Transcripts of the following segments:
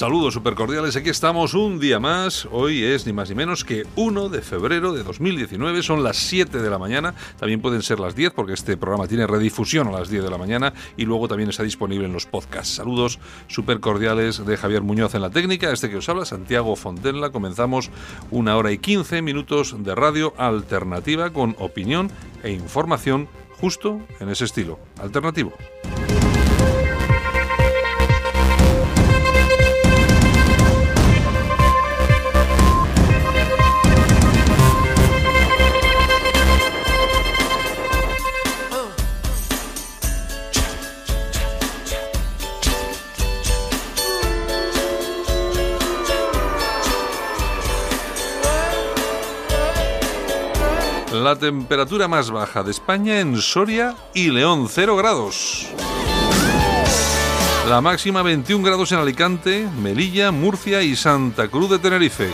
Saludos supercordiales, aquí estamos un día más. Hoy es ni más ni menos que 1 de febrero de 2019, son las 7 de la mañana, también pueden ser las 10 porque este programa tiene redifusión a las 10 de la mañana y luego también está disponible en los podcasts. Saludos supercordiales de Javier Muñoz en la técnica, este que os habla, Santiago Fontenla. Comenzamos una hora y 15 minutos de radio alternativa con opinión e información justo en ese estilo, alternativo. La temperatura más baja de España en Soria y León, 0 grados. La máxima 21 grados en Alicante, Melilla, Murcia y Santa Cruz de Tenerife.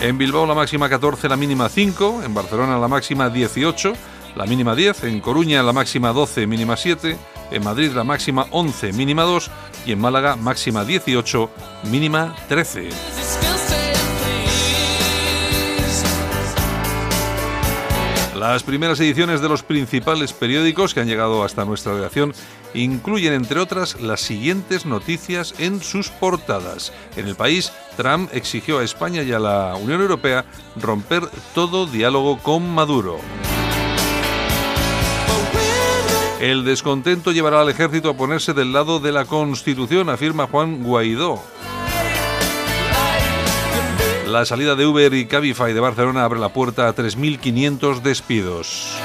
En Bilbao la máxima 14, la mínima 5. En Barcelona la máxima 18, la mínima 10. En Coruña la máxima 12, mínima 7. En Madrid la máxima 11, mínima 2. Y en Málaga máxima 18, mínima 13. Las primeras ediciones de los principales periódicos que han llegado hasta nuestra redacción incluyen, entre otras, las siguientes noticias en sus portadas. En el país, Trump exigió a España y a la Unión Europea romper todo diálogo con Maduro. El descontento llevará al ejército a ponerse del lado de la Constitución, afirma Juan Guaidó. La salida de Uber y Cabify de Barcelona abre la puerta a 3.500 despidos.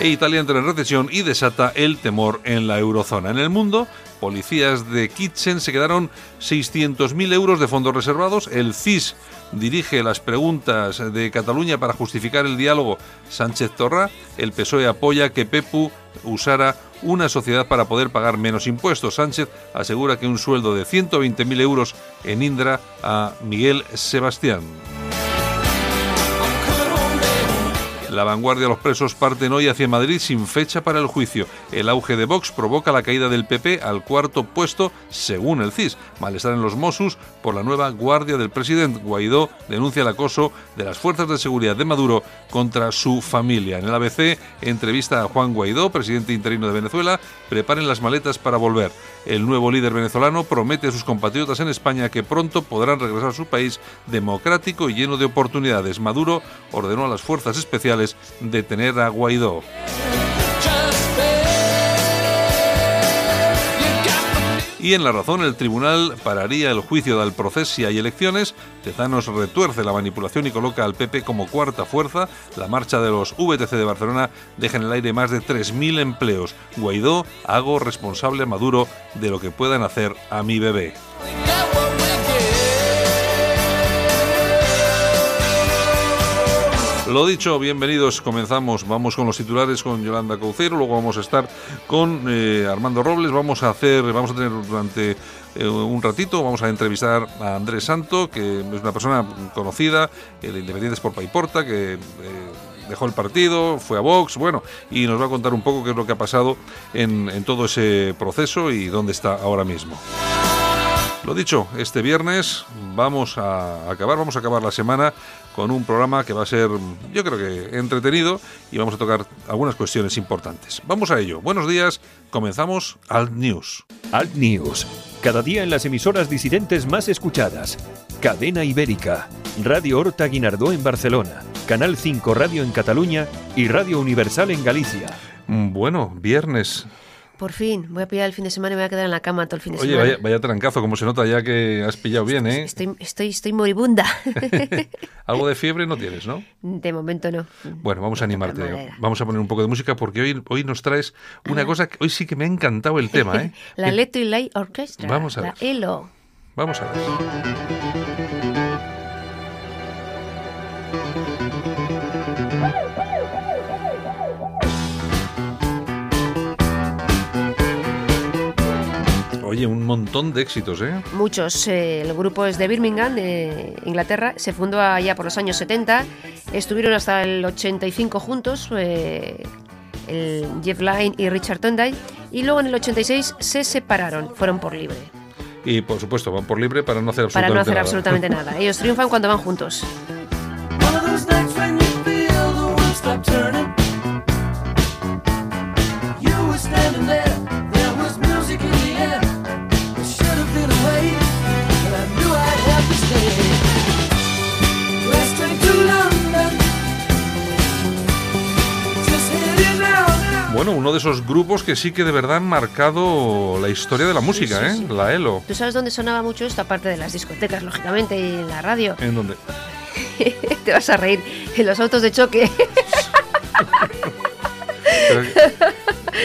E Italia entra en recesión y desata el temor en la eurozona. En el mundo, policías de Kitchen se quedaron 600.000 euros de fondos reservados. El CIS dirige las preguntas de Cataluña para justificar el diálogo Sánchez Torra. El PSOE apoya que Pepu usara una sociedad para poder pagar menos impuestos. Sánchez asegura que un sueldo de 120.000 euros en Indra a Miguel Sebastián. La vanguardia, los presos parten hoy hacia Madrid sin fecha para el juicio. El auge de Vox provoca la caída del PP al cuarto puesto, según el CIS. Malestar en los Mossos por la nueva guardia del presidente. Guaidó denuncia el acoso de las fuerzas de seguridad de Maduro contra su familia. En el ABC, entrevista a Juan Guaidó, presidente interino de Venezuela. Preparen las maletas para volver. El nuevo líder venezolano promete a sus compatriotas en España que pronto podrán regresar a su país democrático y lleno de oportunidades. Maduro ordenó a las fuerzas especiales detener a Guaidó. Y en La Razón, el tribunal pararía el juicio del proceso y elecciones. Tezanos retuerce la manipulación y coloca al PP como cuarta fuerza. La marcha de los VTC de Barcelona deja en el aire más de 3.000 empleos. Guaidó, hago responsable a Maduro de lo que puedan hacer a mi bebé. Lo dicho, bienvenidos, comenzamos, vamos con los titulares con Yolanda Caucero, luego vamos a estar con eh, Armando Robles, vamos a hacer, vamos a tener durante eh, un ratito, vamos a entrevistar a Andrés Santo, que es una persona conocida, el de Independientes por Paiporta, que... Eh, dejó el partido, fue a Vox, bueno, y nos va a contar un poco qué es lo que ha pasado en, en todo ese proceso y dónde está ahora mismo. Lo dicho, este viernes vamos a acabar, vamos a acabar la semana con un programa que va a ser, yo creo que entretenido y vamos a tocar algunas cuestiones importantes. Vamos a ello. Buenos días, comenzamos Alt News. Alt News, cada día en las emisoras disidentes más escuchadas. Cadena Ibérica, Radio Horta Guinardó en Barcelona, Canal 5 Radio en Cataluña y Radio Universal en Galicia. Bueno, viernes Por fin, voy a pillar el fin de semana y me voy a quedar en la cama todo el fin de Oye, semana. vaya, vaya trancazo, como se nota ya que has pillado bien, ¿eh? Estoy, estoy, estoy moribunda. Algo de fiebre no tienes, ¿no? de momento no. Bueno, vamos a animarte. Vamos a poner un poco de música porque hoy, hoy nos traes una cosa que hoy sí que me ha encantado el tema, ¿eh? La Que- Little Light Orchestra. Vamos a la ver. ELO. Vamos a ver. Oye, un montón de éxitos, ¿eh? Muchos. eh, el grupo es de Birmingham, de Inglaterra. Se fundó allá por los años 70. Estuvieron hasta el 85 juntos. eh, el Jeff Lynne y Richard Tondai. Y luego en el 86 se separaron. Fueron por libre. Y por supuesto, van por libre para no hacer Para absolutamente no hacer nada. absolutamente nada. Ellos triunfan cuando van juntos. Bueno, uno de esos grupos que sí que de verdad han marcado la historia de la música, ¿eh? La ELO. ¿Tú sabes dónde sonaba mucho esto? Aparte de las discotecas, lógicamente, y en la radio. ¿En dónde? Te vas a reír. En los autos de choque.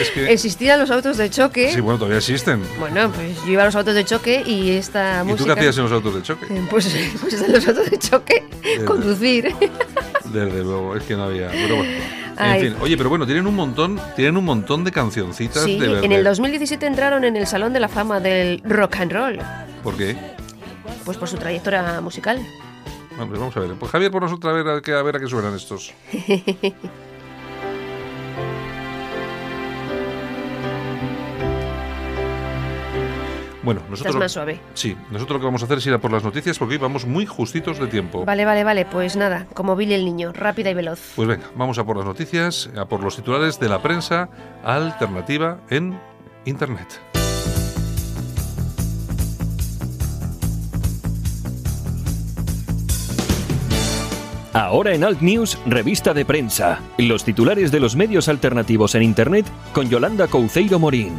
Es que... Existían los autos de choque. Sí, bueno, todavía existen. Bueno, pues yo iba a los autos de choque y esta ¿Y música... tú qué hacías en los autos de choque? Eh, Pues, pues en los autos de choque, Eh, conducir. Desde luego, es que no había. Pero bueno. En fin, oye, pero bueno, tienen un montón, tienen un montón de cancioncitas Sí, de en el 2017 entraron en el Salón de la Fama del Rock and Roll, ¿Por qué? pues por su trayectoria musical. Hombre, vamos a ver. Pues Javier, ponos otra vez a ver a qué suenan estos. Bueno, Estás nosotros. más suave. Sí, nosotros lo que vamos a hacer es ir a por las noticias porque hoy vamos muy justitos de tiempo. Vale, vale, vale, pues nada, como Billy el niño, rápida y veloz. Pues venga, vamos a por las noticias, a por los titulares de la prensa alternativa en Internet. Ahora en Alt News, revista de prensa. Los titulares de los medios alternativos en Internet con Yolanda Couceiro Morín.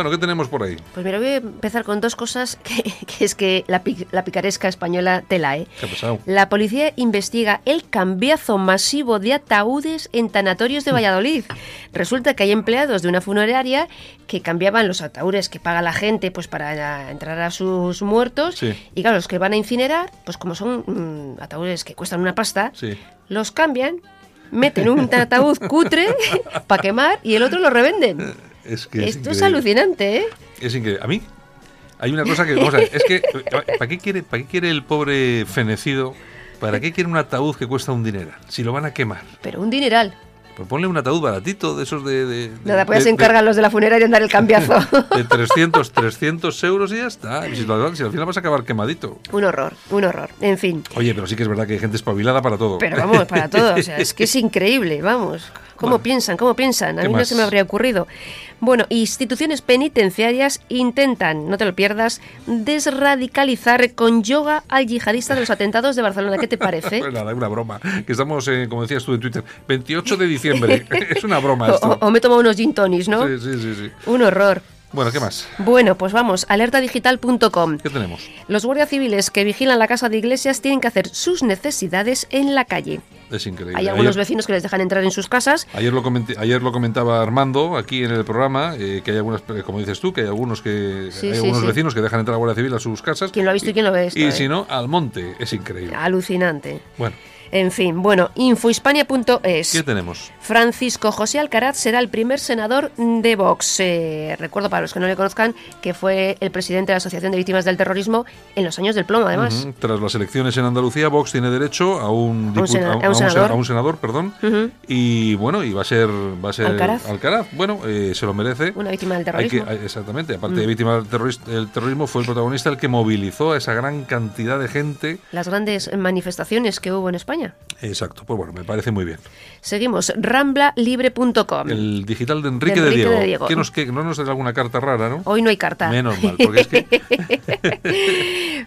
Bueno, ¿qué tenemos por ahí? Pues mira, voy a empezar con dos cosas que, que es que la, la picaresca española tela, ¿eh? ¿Qué ha pasado? La policía investiga el cambiazo masivo de ataúdes en tanatorios de Valladolid. Resulta que hay empleados de una funeraria que cambiaban los ataúdes que paga la gente pues para entrar a sus muertos. Sí. Y claro, los que van a incinerar, pues como son mm, ataúdes que cuestan una pasta, Sí. los cambian, meten un ataúd cutre para quemar y el otro lo revenden. Es que es Esto es alucinante, ¿eh? Es increíble. A mí hay una cosa que, vamos a ver, es que, ¿para qué quiere, para qué quiere el pobre fenecido? ¿Para qué quiere un ataúd que cuesta un dinero? Si lo van a quemar. Pero un dineral. Pues ponle un ataúd baratito de esos de... de Nada, pues de- se encargan los de la funeraria en dar el cambiazo. De, de 300, 300 euros y ya está. Y Si, lo- si al final vas a acabar quemadito. un horror, un horror. En fin. Oye, pero sí que es verdad que hay gente espabilada para todo. Pero vamos, para todo. O sea, es que es increíble, vamos. ¿Cómo Bueno. piensan? ¿Cómo piensan? A ¿Qué mí no se me habría ocurrido. Bueno, instituciones penitenciarias intentan, no te lo pierdas, desradicalizar con yoga al yihadista de los atentados de Barcelona. ¿Qué te parece? Pues nada, es una broma. Que estamos, eh, como decías tú en Twitter, 28 de diciembre. es una broma esto. o- o me tomo unos gin tonics, ¿no? Sí, sí, sí, sí. Un horror. Bueno, ¿qué más? Bueno, pues vamos, alertadigital.com. ¿Qué tenemos? Los guardias civiles que vigilan la casa de iglesias tienen que hacer sus necesidades en la calle. Es increíble. Hay algunos Ayer- vecinos que les dejan entrar en sus casas. Ayer lo, comenté- ayer lo comentaba Armando aquí en el programa, eh, que hay algunas, como dices tú, que hay algunos que Sí, hay sí, algunos sí. vecinos que dejan entrar a la Guardia Civil a sus casas. ¿Quién lo ha visto y quién lo ve esto, Y eh? si no, al monte. Es increíble. Alucinante. Bueno, En fin, bueno, infohispania.es. ¿qué tenemos? Francisco José Alcaraz será el primer senador de Vox. Eh, recuerdo para los que no le conozcan que fue el presidente de la Asociación de Víctimas del Terrorismo en los años del plomo, además. Ujú. Tras las elecciones en Andalucía, Vox tiene derecho a un, A un sena- a- un a un sen- senador. a un senador, perdón. Ujú. Y bueno, y va a ser, va a ser Alcaraz. Bueno, eh, se lo merece. Una víctima del Hay que- terrorismo. Mm. exactamente. Aparte de víctima del terroris- del terrorismo, fue el protagonista el que movilizó a esa gran cantidad de gente. Las grandes manifestaciones que hubo en España. Exacto. Pues bueno, me parece muy bien. Seguimos, ramblalibre.com. El digital de Enrique, De Diego. de Diego. ¿Qué nos, qué- no nos da alguna carta rara, ¿no? Hoy no hay carta. Menos mal, porque es que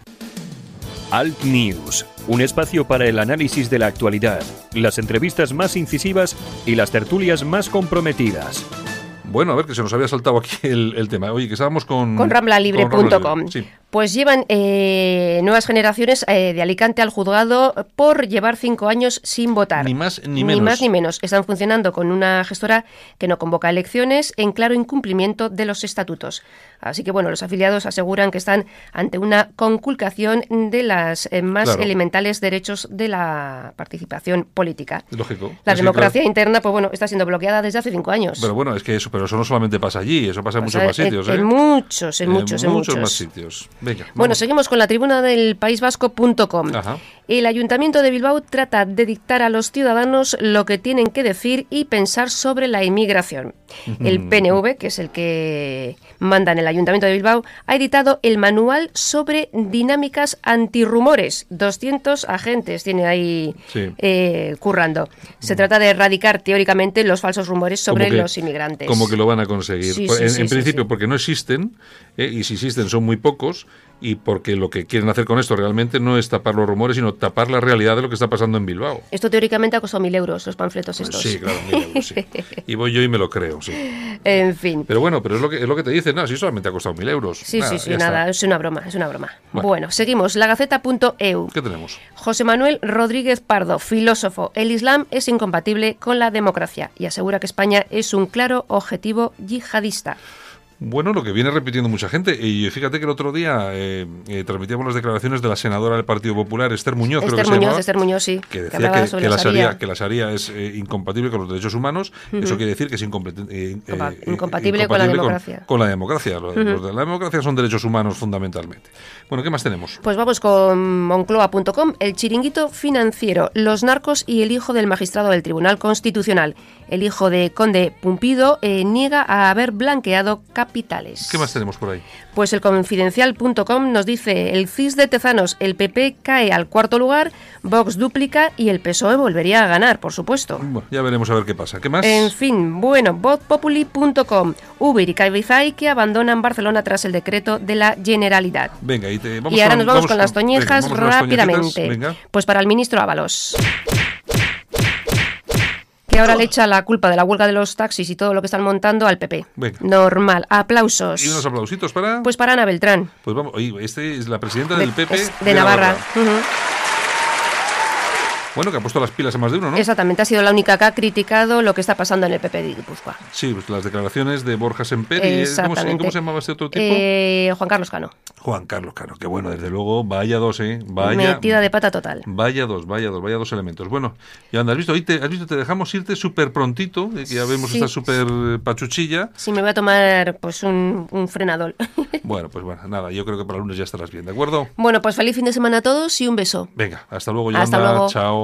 Alt News, un espacio para el análisis de la actualidad, las entrevistas más incisivas y las tertulias más comprometidas. Bueno, a ver, que se nos había saltado aquí el, el tema. Oye, que estábamos con... Con ramblalibre.com. Sí. Pues llevan eh, nuevas generaciones eh, de Alicante al juzgado por llevar cinco años sin votar. Ni más ni Ni menos. más ni menos. Están funcionando con una gestora que no convoca elecciones en claro incumplimiento de los estatutos. Así que, bueno, los afiliados aseguran que están ante una conculcación de las eh, más Claro. elementales derechos de la participación política. Lógico. La democracia claro. interna, pues bueno, está siendo bloqueada desde hace cinco años. Pero bueno, es que eso, pero eso no solamente pasa allí, eso pasa en muchos más sitios, en, ¿eh? en muchos, en muchos, en muchos. más sitios. Venga. Bueno, vamos. seguimos con la tribuna del País Vasco.com. Ajá. El Ayuntamiento de Bilbao trata de dictar a los ciudadanos lo que tienen que decir y pensar sobre la inmigración. El PNV, que es el que manda en el Ayuntamiento de Bilbao, ha editado el manual sobre dinámicas antirrumores. 200 agentes tiene ahí Sí. eh, currando. Se trata de erradicar teóricamente los falsos rumores sobre que- los inmigrantes. Como que lo van a conseguir. Sí, sí, en sí, en sí, principio, porque no existen, ¿eh? y si existen son muy pocos, y porque lo que quieren hacer con esto realmente no es tapar los rumores, sino tapar la realidad de lo que está pasando en Bilbao. Esto teóricamente ha costado mil euros, los panfletos estos. Sí, claro, mil euros, sí. Y voy yo y me lo creo, sí. En fin. Pero bueno, pero es lo que, es lo que te dicen, no, si solamente ha costado mil euros. Sí, Nada, sí, sí, está. nada, es una broma, es una broma. Bueno. Bueno, seguimos. Lagaceta.eu. ¿Qué tenemos? José Manuel Rodríguez Pardo, filósofo. El Islam es incompatible con la democracia y asegura que España es un claro objetivo yihadista. Bueno, lo que viene repitiendo mucha gente. Y fíjate que el otro día eh, eh, transmitíamos las declaraciones de la senadora del Partido Popular, Esther Muñoz, creo que se llamaba, Esther Muñoz, sí. que decía que, la Sharia. Que la Sharia es eh, incompatible con los derechos humanos. Eso quiere decir que es eh, Compa- eh, incompatible con la democracia. Con, la democracia. Los, los de la democracia son derechos humanos fundamentalmente. Bueno, ¿qué más tenemos? Pues vamos con moncloa.com, el chiringuito financiero, los narcos y el hijo del magistrado del Tribunal Constitucional. El hijo de Conde Pumpido eh, niega a haber blanqueado capitales. ¿Qué más tenemos por ahí? Pues el confidencial.com nos dice, el CIS de Tezanos, el PP cae al cuarto lugar, Vox duplica y el PSOE volvería a ganar, por supuesto. Bueno, ya veremos a ver qué pasa. ¿Qué más? En fin, bueno, vozpopuli.com, Uber y Cabify que abandonan Barcelona tras el decreto de la Generalidad. Venga, y, te, vamos y ahora nos vamos, vamos con las toñejas las rápidamente. Venga. Pues para el ministro Ábalos. Que ahora le echa la culpa de la huelga de los taxis y todo lo que están montando al PP. Venga. Normal. Aplausos. Y unos aplausitos para... Pues para Ana Beltrán. Pues vamos, oye, este es la presidenta de, del PP es de Navarra. Ujú. Bueno, que ha puesto las pilas a más de uno, ¿no? Exactamente, ha sido la única que ha criticado lo que está pasando en el PP de Guipúzcoa. Sí, pues las declaraciones de Borja Semperi. ¿Cómo. ¿Cómo se llamaba este otro tipo? Eh, Juan Carlos Cano. Juan Carlos Cano, que bueno, desde luego, vaya dos, ¿eh? Vaya, Metida de pata total. vaya dos, vaya dos, vaya dos elementos. Bueno, Yolanda, ¿has visto? Hoy te, has visto, te dejamos irte súper prontito, eh, que ya vemos Sí. esta súper pachuchilla. Sí, me voy a tomar pues un, un frenador. Bueno, pues bueno, nada, yo creo que para el lunes ya estarás bien, ¿de acuerdo? bueno, pues feliz fin de semana a todos y un beso. Venga, hasta luego, Hasta Yolanda. luego. Chao.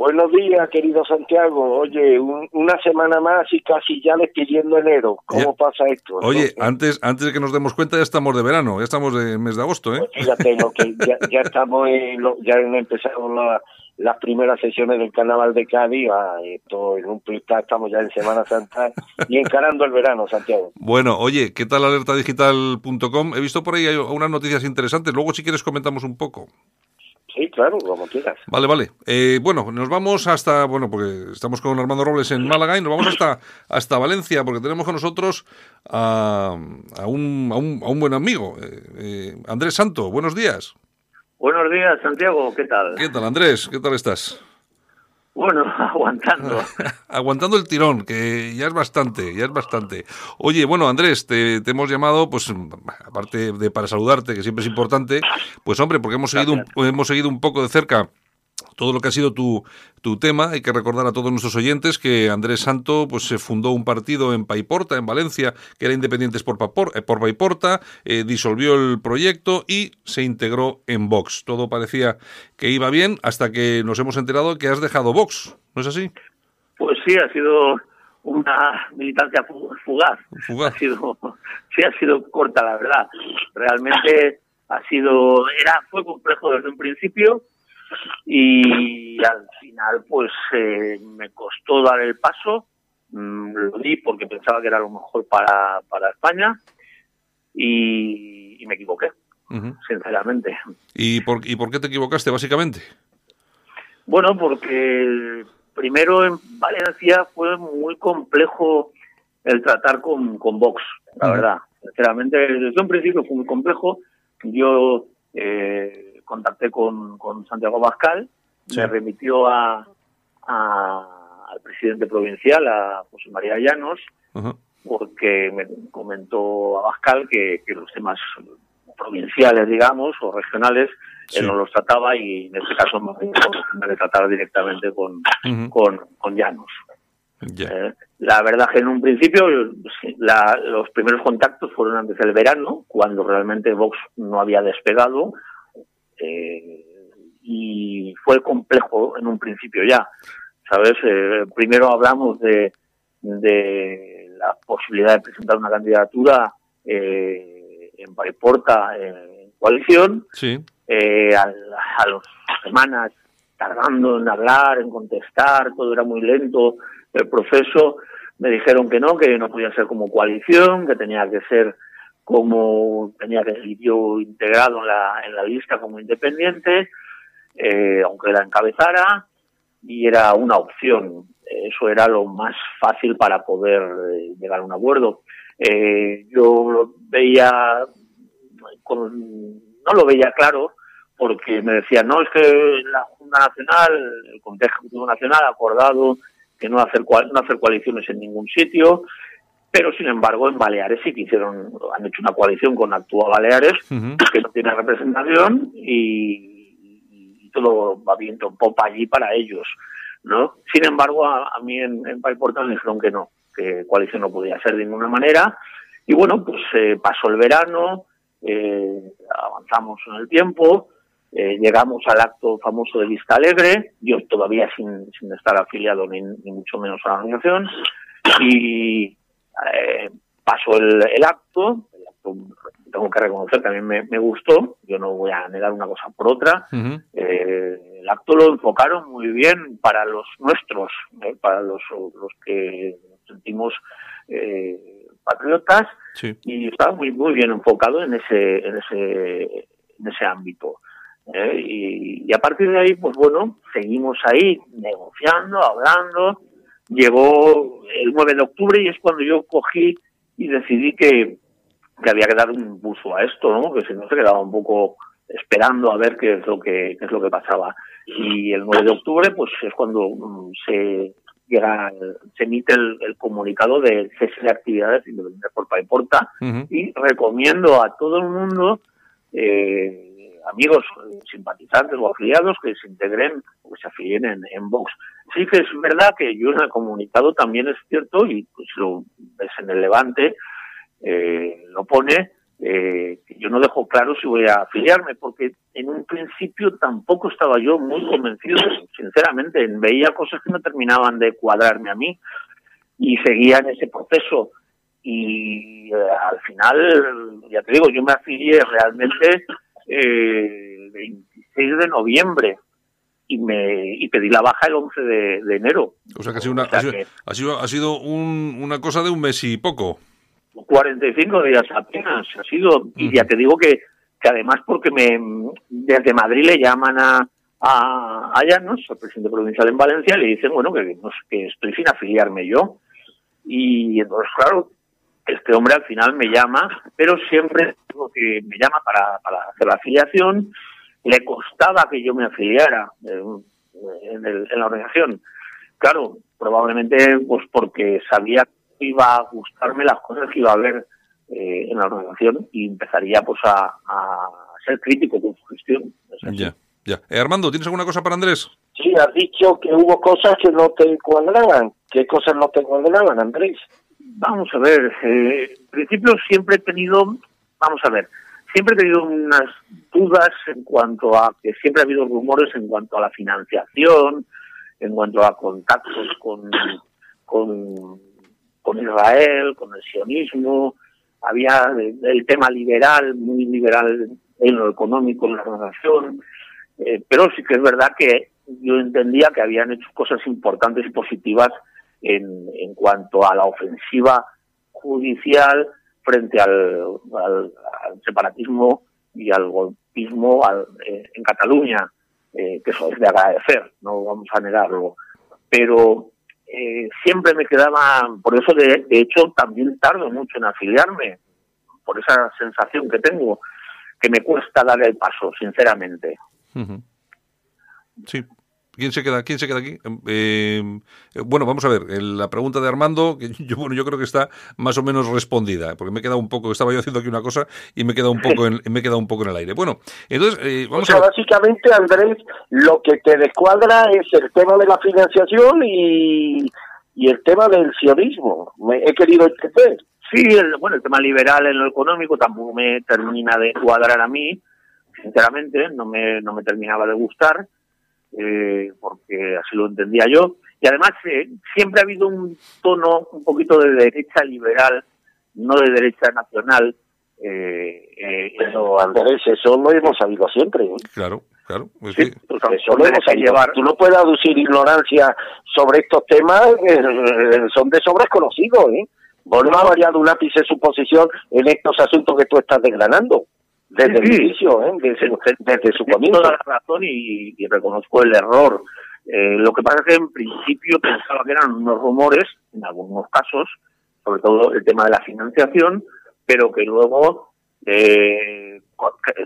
Buenos días, querido Santiago. Oye, un- una semana más y casi ya despidiendo enero. ¿Cómo Ya. pasa esto? Oye, no? antes, antes de que nos demos cuenta, ya estamos de verano, ya estamos de mes de agosto, ¿eh? Pues fíjate, lo que ya, ya estamos en lo- ya han empezado la- las primeras sesiones del Carnaval de Cádiz. Ah, esto en un plistar estamos ya en Semana Santa y encarando el verano, Santiago. Bueno, oye, ¿qué tal alertadigital.com? He visto por ahí unas noticias interesantes, luego si quieres comentamos un poco. Sí, claro, como quieras. Vale, vale. Eh, bueno, nos vamos hasta, bueno, porque estamos con Armando Robles en Málaga y nos vamos hasta, hasta Valencia, porque tenemos con nosotros a, a, un, a, un, a un buen amigo, eh, eh, Andrés Santo. Buenos días. Buenos días, Santiago, ¿qué tal? ¿Qué tal, Andrés? ¿Qué tal estás? Bueno, aguantando. Aguantando el tirón, que ya es bastante, ya es bastante. Oye, bueno, Andrés, te, te hemos llamado, pues, aparte de para saludarte, que siempre es importante, pues hombre, porque hemos seguido un, hemos seguido un poco de cerca todo lo que ha sido tu, tu tema. Hay que recordar a todos nuestros oyentes que Andrés Santo pues se fundó un partido en Paiporta, en Valencia, que era Independientes por, Papor, eh, por Paiporta, eh, disolvió el proyecto y se integró en Vox. Todo parecía que iba bien hasta que nos hemos enterado que has dejado Vox, ¿no es así? Pues sí, ha sido una militancia fu- fugaz. Fugaz. Ha sido, sí, ha sido corta, la verdad. Realmente ha sido, era, fue complejo desde un principio y al final, pues eh, me costó dar el paso. Mm, lo di porque pensaba que era lo mejor para, para España y, y me equivoqué, sinceramente. ¿Y por, ¿Y por qué te equivocaste, básicamente? Bueno, porque primero en Valencia fue muy complejo el tratar con, con Vox, la verdad. Sinceramente, desde un principio fue muy complejo. Yo eh, contacté con, con Santiago Bascal, Sí. me remitió a, a- al presidente provincial, a José María Llanos, porque me comentó a Bascal que, que los temas provinciales, digamos, o regionales, Sí. él no los trataba y en este caso me de tratar directamente con, Ujú. con, con Llanos. Eh, la verdad que en un principio la- los primeros contactos fueron antes del verano, cuando realmente Vox no había despegado, eh, y fue complejo en un principio ya. ¿Sabes? Eh, primero hablamos de, de la posibilidad de presentar una candidatura eh, en Paiporta en coalición, Sí. eh, al- a las semanas tardando en hablar, en contestar, todo era muy lento el proceso. Me dijeron que no, que no podía ser como coalición, que tenía que ser como tenía que yo integrado en la, en la lista como independiente, eh, aunque la encabezara, y era una opción. Eso era lo más fácil para poder eh, llegar a un acuerdo. Eh, yo lo veía con- no lo veía claro porque me decían, no, es que la Junta Nacional, el Comité Ejecutivo Nacional ha acordado que no hacer, no hacer coaliciones en ningún sitio, pero sin embargo en Baleares sí que hicieron, han hecho una coalición con Actúa Baleares, que no tiene representación y, y todo va viento en popa allí para ellos, ¿no? Sin embargo, a, a mí en, en Paiporta me dijeron que no, que coalición no podía ser de ninguna manera y bueno, pues eh, pasó el verano, eh, avanzamos en el tiempo, eh, llegamos al acto famoso de Vista Alegre, yo todavía sin, sin estar afiliado ni, ni mucho menos a la organización, y eh, pasó el, el acto, el acto tengo que reconocer mí me, me gustó, yo no voy a negar una cosa por otra, eh, el acto lo enfocaron muy bien para los nuestros, eh, para los, los que nos sentimos eh, patriotas, Sí. y estaba muy muy bien enfocado en ese en ese en ese ámbito ¿eh? y, y a partir de ahí pues bueno seguimos ahí negociando hablando llegó el 9 de octubre y es cuando yo cogí y decidí que, que había que dar un buzo a esto no que si no se quedaba un poco esperando a ver qué es lo que qué es lo que pasaba. Y el 9 de octubre pues es cuando mm, se llega se emite el, el comunicado de cese de actividades independientes por Paiporta. Y recomiendo a todo el mundo, eh, amigos eh, simpatizantes o afiliados, que se integren o que se afilien en, en Vox. Sí que es verdad que yo en el comunicado también es cierto, y pues lo ves en el Levante, eh, lo pone, eh, yo no dejo claro si voy a afiliarme, porque en un principio tampoco estaba yo muy convencido, sinceramente, veía cosas que no terminaban de cuadrarme a mí y seguía en ese proceso. Y eh, al final, ya te digo, yo me afilié realmente el 26 de noviembre y me y pedí la baja el 11 de, de enero. O sea que ha sido, una, O sea ha sido, ha sido, ha sido un- una cosa de un mes y poco. 45 días apenas ha sido y ya te digo que, que además porque me desde Madrid le llaman a a, a Llanos, al presidente provincial en Valencia, y le dicen bueno que, que estoy sin afiliarme yo y entonces claro este hombre al final me llama, pero siempre digo que me llama para, para hacer la afiliación. Le costaba que yo me afiliara. Eh, en, el- en la organización. Claro, probablemente pues porque sabía que iba a gustarme las cosas que iba a ver eh, en la organización y empezaría pues a, a ser crítico con su gestión. Ya, ya. Eh, Armando, ¿tienes alguna cosa para Andrés? Sí, has dicho que hubo cosas que no te cuadraban. ¿Qué cosas no te cuadraban, Andrés? Vamos a ver, eh, en principio siempre he tenido, vamos a ver, siempre he tenido unas dudas en cuanto a que siempre ha habido rumores en cuanto a la financiación, en cuanto a contactos con, con, Israel, con el sionismo, había el, el tema liberal, muy liberal en lo económico en la organización, eh, pero sí que es verdad que yo entendía que habían hecho cosas importantes y positivas en, en cuanto a la ofensiva judicial frente al, al- separatismo y al golpismo eh, en Cataluña, eh, que eso es de agradecer, no vamos a negarlo. Pero eh, siempre me quedaba, por eso de, de hecho también tardo mucho en afiliarme, por esa sensación que tengo, que me cuesta dar el paso, sinceramente. Sí. ¿Quién se queda, quién se queda aquí? Eh, eh, bueno, vamos a ver, la pregunta de Armando, que yo, bueno, yo creo que está más o menos respondida, porque me he quedado un poco, estaba yo haciendo aquí una cosa y me he quedado un poco en, me he quedado un poco en el aire. Bueno, entonces, eh, O vamos sea, a ver. básicamente, Andrés, lo que te descuadra es el tema de la financiación y, y el tema del sionismo. Me he querido entender. Sí, el, bueno, el tema liberal en lo económico tampoco me termina de cuadrar a mí, sinceramente, no me, no me terminaba de gustar, eh, porque así lo entendía yo. Y además, eh, siempre ha habido un tono un poquito de derecha liberal, no de derecha nacional. Eh, eh, No, Andrés, eso lo hemos sabido siempre. ¿eh? Claro, claro. es Sí, pues, Eso lo hemos llevar- Tú no puedes aducir ignorancia sobre estos temas, eh, son de sobres conocidos. ¿eh? Vos no has variado un ápice su posición en estos asuntos que tú estás desgranando. Desde Sí, el sí. inicio, ¿eh? desde, desde su comienzo. toda la razón y, y reconozco el error. Eh, lo que pasa es que en principio pensaba que eran unos rumores, en algunos casos, sobre todo el tema de la financiación, pero que luego, eh,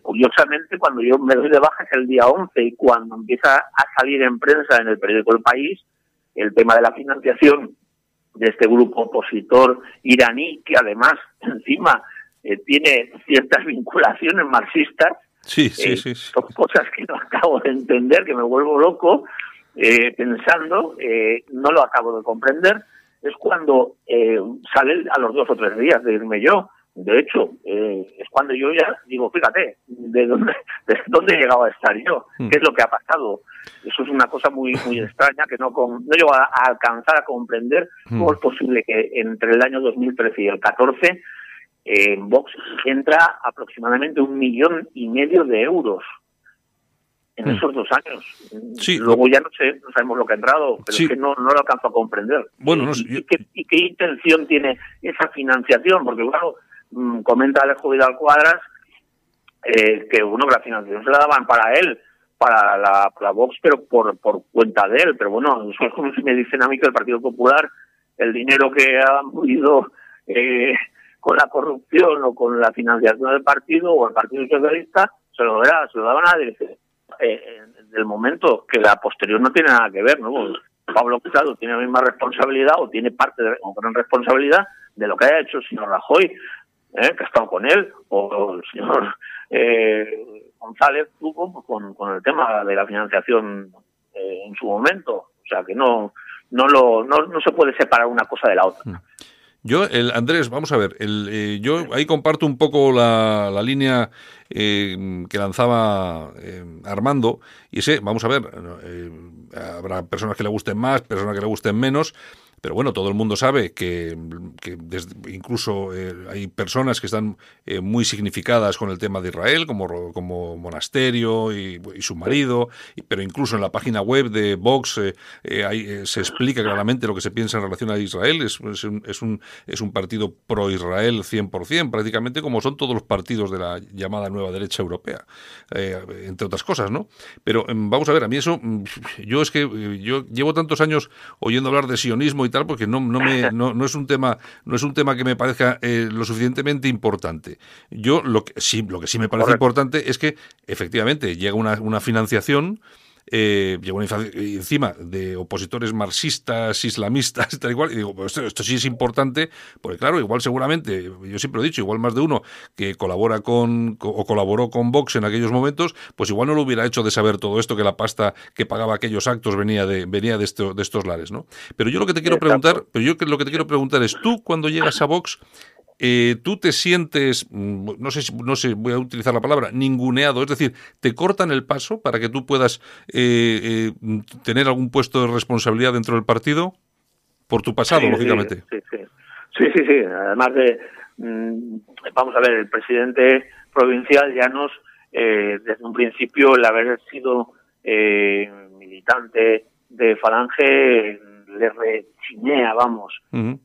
curiosamente, cuando yo me doy de baja es el día 11 y cuando empieza a salir en prensa en el periódico El País el tema de la financiación de este grupo opositor iraní, que además encima eh, tiene ciertas vinculaciones marxistas, sí, sí, eh, sí, sí. son cosas que no acabo de entender, que me vuelvo loco eh, pensando, eh, no lo acabo de comprender. Es cuando sale a los dos o tres días de irme yo. De hecho, eh, es cuando yo ya digo, fíjate, ¿de dónde, de dónde he llegado a estar yo? Mm. ¿Qué es lo que ha pasado? Eso es una cosa muy muy extraña que no, con- no llego a, a alcanzar a comprender cómo Mm. es posible que entre el año 2013 y el 14 eh, en Vox entra aproximadamente un millón y medio de euros en Mm. esos dos años. Sí, Luego ya no sé, no sabemos lo que ha entrado, pero Sí. es que no, no lo alcanzo a comprender. Bueno, no ¿Y, sé, yo- y qué, y qué intención tiene esa financiación? Porque claro, mm, comenta Alejo Vidal Cuadras eh, que uno que la financiación se la daban para él, para la, para Vox, pero por, por cuenta de él. Pero bueno, eso es como si me dicen a mí que el Partido Popular, el dinero que ha movido eh, con la corrupción o con la financiación del partido o el Partido Socialista, se lo, dará, se lo daban a la. Eh, del momento que la posterior no tiene nada que ver, ¿no? Pablo Casado tiene la misma responsabilidad o tiene parte de, o gran responsabilidad de lo que haya hecho el señor Rajoy, ¿eh? que ha estado con él, o el señor eh, González tuvo pues, con, con el tema de la financiación eh, en su momento. O sea que no no lo no, no se puede separar una cosa de la otra. Yo, el Andrés, vamos a ver, el, eh, yo ahí comparto un poco la, la línea eh, que lanzaba eh, Armando, y sé, vamos a ver, eh, habrá personas que le gusten más, personas que le gusten menos, pero bueno, todo el mundo sabe que, incluso eh, hay personas que están eh, muy significadas con el tema de Israel, como, como Monasterio y, su marido, pero incluso en la página web de Vox eh, eh, eh, se explica claramente lo que se piensa en relación a Israel. Es, es un, es, un, es un partido pro-Israel 100%, prácticamente como son todos los partidos de la llamada nueva derecha europea, entre otras cosas, ¿no? Pero em, vamos a ver, a mí eso, mm, yo es que yo llevo tantos años oyendo hablar de sionismo y porque no, no, me, no, no es un tema, no es un tema que me parezca eh, lo suficientemente importante. Yo lo que sí, lo que sí me parece Correcto. importante es que efectivamente llega una, una financiación eh, llegó una infancia- encima de opositores marxistas, islamistas, tal y cual, y digo, pues esto, esto sí es importante, porque claro, igual seguramente, yo siempre lo he dicho, igual más de uno que colabora con, co- o colaboró con Vox en aquellos momentos, pues igual no lo hubiera hecho de saber todo esto, que la pasta que pagaba aquellos actos venía de, venía de, esto- de estos lares, ¿no? Pero yo lo que te quiero Exacto. preguntar, pero yo lo que te quiero preguntar es, tú cuando llegas a Vox, eh, tú te sientes, mm, no sé, si- no sé, voy a utilizar la palabra, ninguneado, es decir, te cortan el paso para que tú puedas eh, eh, tener algún puesto de responsabilidad dentro del partido, por tu pasado, Sí, lógicamente. Sí, sí, sí, sí, sí. Además de, mm, vamos a ver, el presidente provincial Llanos, eh, desde un principio, el haber sido eh, militante de Falange, le rechinea, vamos.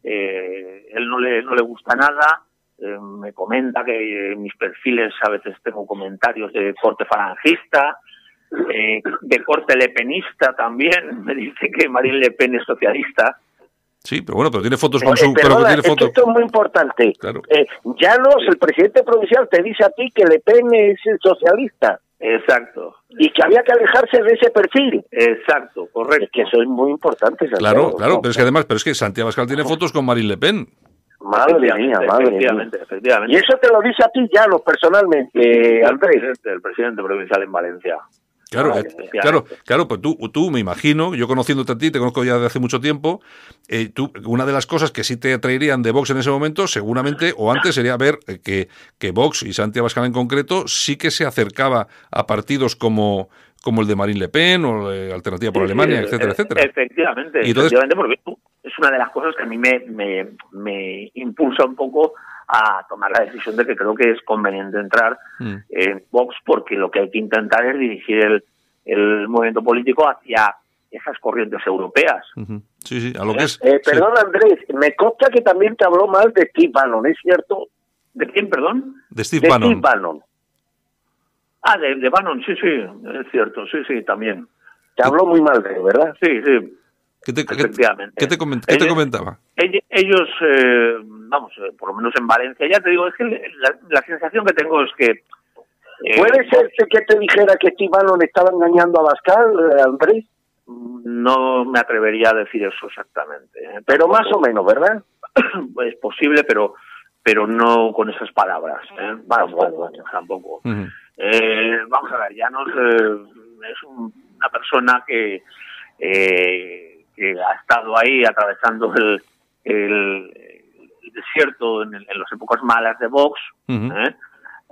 Eh, él no le, no le gusta nada. eh, me comenta que en mis perfiles a veces tengo comentarios de corte falangista, eh, de corte lepenista también. Me dice que Marine Le Pen es socialista. Sí, pero bueno, pero tiene fotos con Eh, su... pero tiene fotos... esto es muy importante. Claro. Eh, Llanos, el presidente provincial, te dice a ti que Le Pen es el socialista Exacto, y que había que alejarse de ese perfil. exacto, Es correcto. que eso es muy importante. Claro, Santiago, claro, ¿no? pero es que además, pero es que Santiago Abascal tiene fotos con Marine Le Pen. Madre mía, Efectivamente, madre mía. efectivamente, efectivamente. Y eso te lo dice a ti Llanos personalmente, el Andrés. presidente, el presidente provincial en Valencia. Claro, Ah, eh, claro, claro, pues tú, tú me imagino, yo conociéndote a ti, te conozco ya de hace mucho tiempo, eh, tú, una de las cosas que sí te atraerían de Vox en ese momento, seguramente, o antes, sería ver eh, que, que Vox y Santiago Abascal en concreto sí que se acercaba a partidos como, como el de Marine Le Pen o eh, Alternativa por Sí, Alemania, etcétera, etcétera. Efectivamente, Y entonces- efectivamente, porque es una de las cosas que a mí me, me, me impulsa un poco a tomar la decisión de que creo que es conveniente entrar Mm. en Vox porque lo que hay que intentar es dirigir el, el movimiento político hacia esas corrientes europeas. Sí, sí, a lo que es. Eh, perdón, Andrés, me consta que también te habló mal de Steve Bannon, ¿es cierto? ¿De quién, perdón? de Steve de Bannon. Steve Bannon. Ah, de, de Bannon, sí, sí, es cierto, sí, sí, también. Te habló muy mal de él, ¿verdad? Sí, sí, ¿Qué te, efectivamente. qué te coment- qué te comentaba? Ell- Ellos, eh, vamos, eh, por lo menos en Valencia, ya te digo, es que la, la sensación que tengo es que... eh, ¿Puede ser que te dijera que Steve Bannon estaba engañando a Bascal, eh, Andrés? No me atrevería a decir eso exactamente. ¿eh? Pero Tampoco- más o menos, ¿verdad? es posible, pero pero no con esas palabras. ¿eh? Vale, Tampoco, vale, vale. tampoco. Ujú. Eh, vamos a ver, Llanos eh, es un- una persona que, eh, que ha estado ahí atravesando el desierto en, en las épocas malas de Vox. Ujú. ¿eh?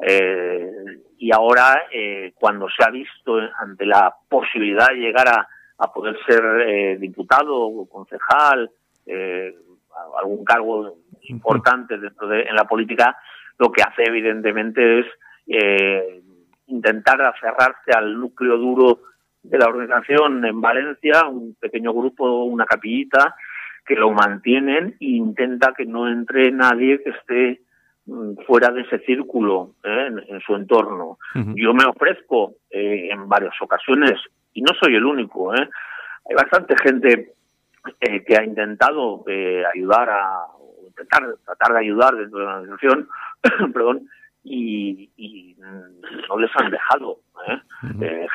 Eh, y ahora, eh, cuando se ha visto ante la posibilidad de llegar a, a poder ser eh, diputado o concejal, algún cargo importante dentro de en la política, lo que hace evidentemente es eh, intentar aferrarse al núcleo duro de la organización en Valencia, un pequeño grupo, una capillita, que lo mantienen e intenta que no entre nadie que esté mm, fuera de ese círculo ¿eh? en, en su entorno. Yo me ofrezco eh, en varias ocasiones, y no soy el único, ¿eh? hay bastante gente eh, que ha intentado eh, ayudar a, o intentar tratar de ayudar dentro de la organización, perdón, y, y, mm, no les han dejado.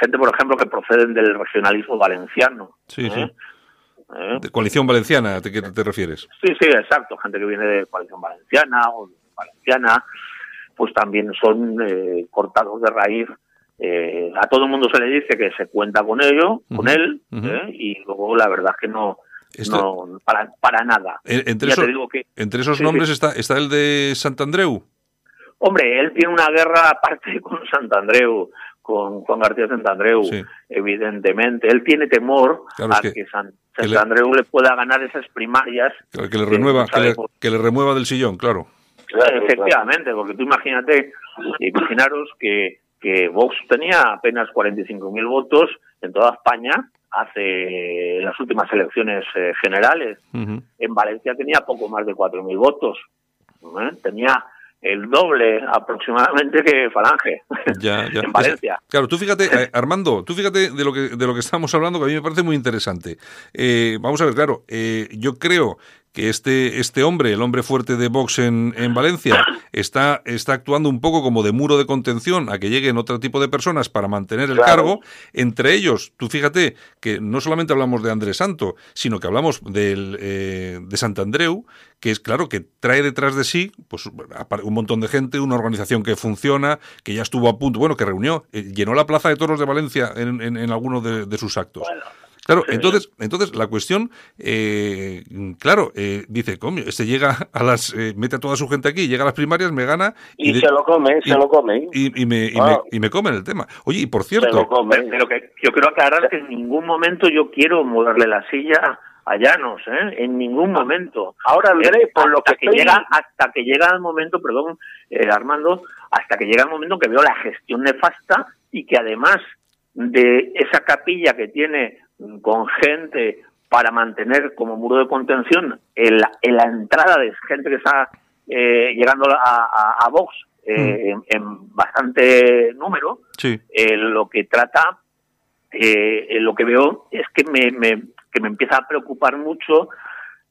gente, por ejemplo, que proceden del regionalismo valenciano. Sí, sí. ¿Eh? De coalición valenciana, ¿a qué te refieres? Sí, sí, exacto. Gente que viene de coalición valenciana o de valenciana, pues también son eh, cortados de raíz. Eh, a todo el mundo se le dice que se cuenta con ello, con él. ¿eh? y luego la verdad que no, Esto- no para, para nada. Entre ya esos, te digo que, entre esos Sí, nombres sí. Está, está el de Santandreu. hombre, él tiene una guerra aparte con Santandreu, con Juan García Santandreu, Sí. evidentemente. Él tiene temor Claro, a que- que, San- que le- Santandreu le pueda ganar esas primarias Que, que le renueva, que le, sabemos. que le remueva del sillón, claro. Efectivamente, porque tú imagínate, imaginaros que, que Vox tenía apenas 45.000 votos en toda España hace las últimas elecciones eh, generales. En Valencia tenía poco más de 4.000 votos. ¿eh? Tenía el doble aproximadamente que Falange Ya, ya. en Valencia. Claro, tú fíjate, eh, Armando, tú fíjate de lo que de lo que estamos hablando, que a mí me parece muy interesante. Eh, vamos a ver, claro, eh, yo creo que este, este hombre, el hombre fuerte de Vox en, en Valencia, está, está actuando un poco como de muro de contención a que lleguen otro tipo de personas para mantener el Claro. cargo. Entre ellos, tú fíjate que no solamente hablamos de Andrés Santo, sino que hablamos del, eh, de Santandreu, que es claro que trae detrás de sí pues un montón de gente, una organización que funciona, que ya estuvo a punto, bueno, que reunió, eh, llenó la plaza de toros de Valencia en, en, en alguno de, de sus actos. Claro, entonces, entonces la cuestión, eh, claro, eh, dice, coño, este llega a las, eh, mete a toda su gente aquí, llega a las primarias, me gana Y, de- se lo come, y- se lo come. y, y me, y, Ah. me, y me comen el tema. Oye, y por Se lo cierto, come. Pero, que yo quiero aclarar que en ningún momento yo quiero moverle la silla a Llanos, ¿eh? En ningún momento. Ahora, Andrés, Eh, por lo hasta que que estoy- llega hasta que llega el momento, perdón, eh, Armando, hasta que llega el momento que veo la gestión nefasta y que además de esa capilla que tiene con gente para mantener como muro de contención en la, en la entrada de gente que está eh, llegando a, a, a Vox eh, en, en bastante número, sí, eh, lo que trata, eh, lo que veo es que me, me- que me empieza a preocupar mucho,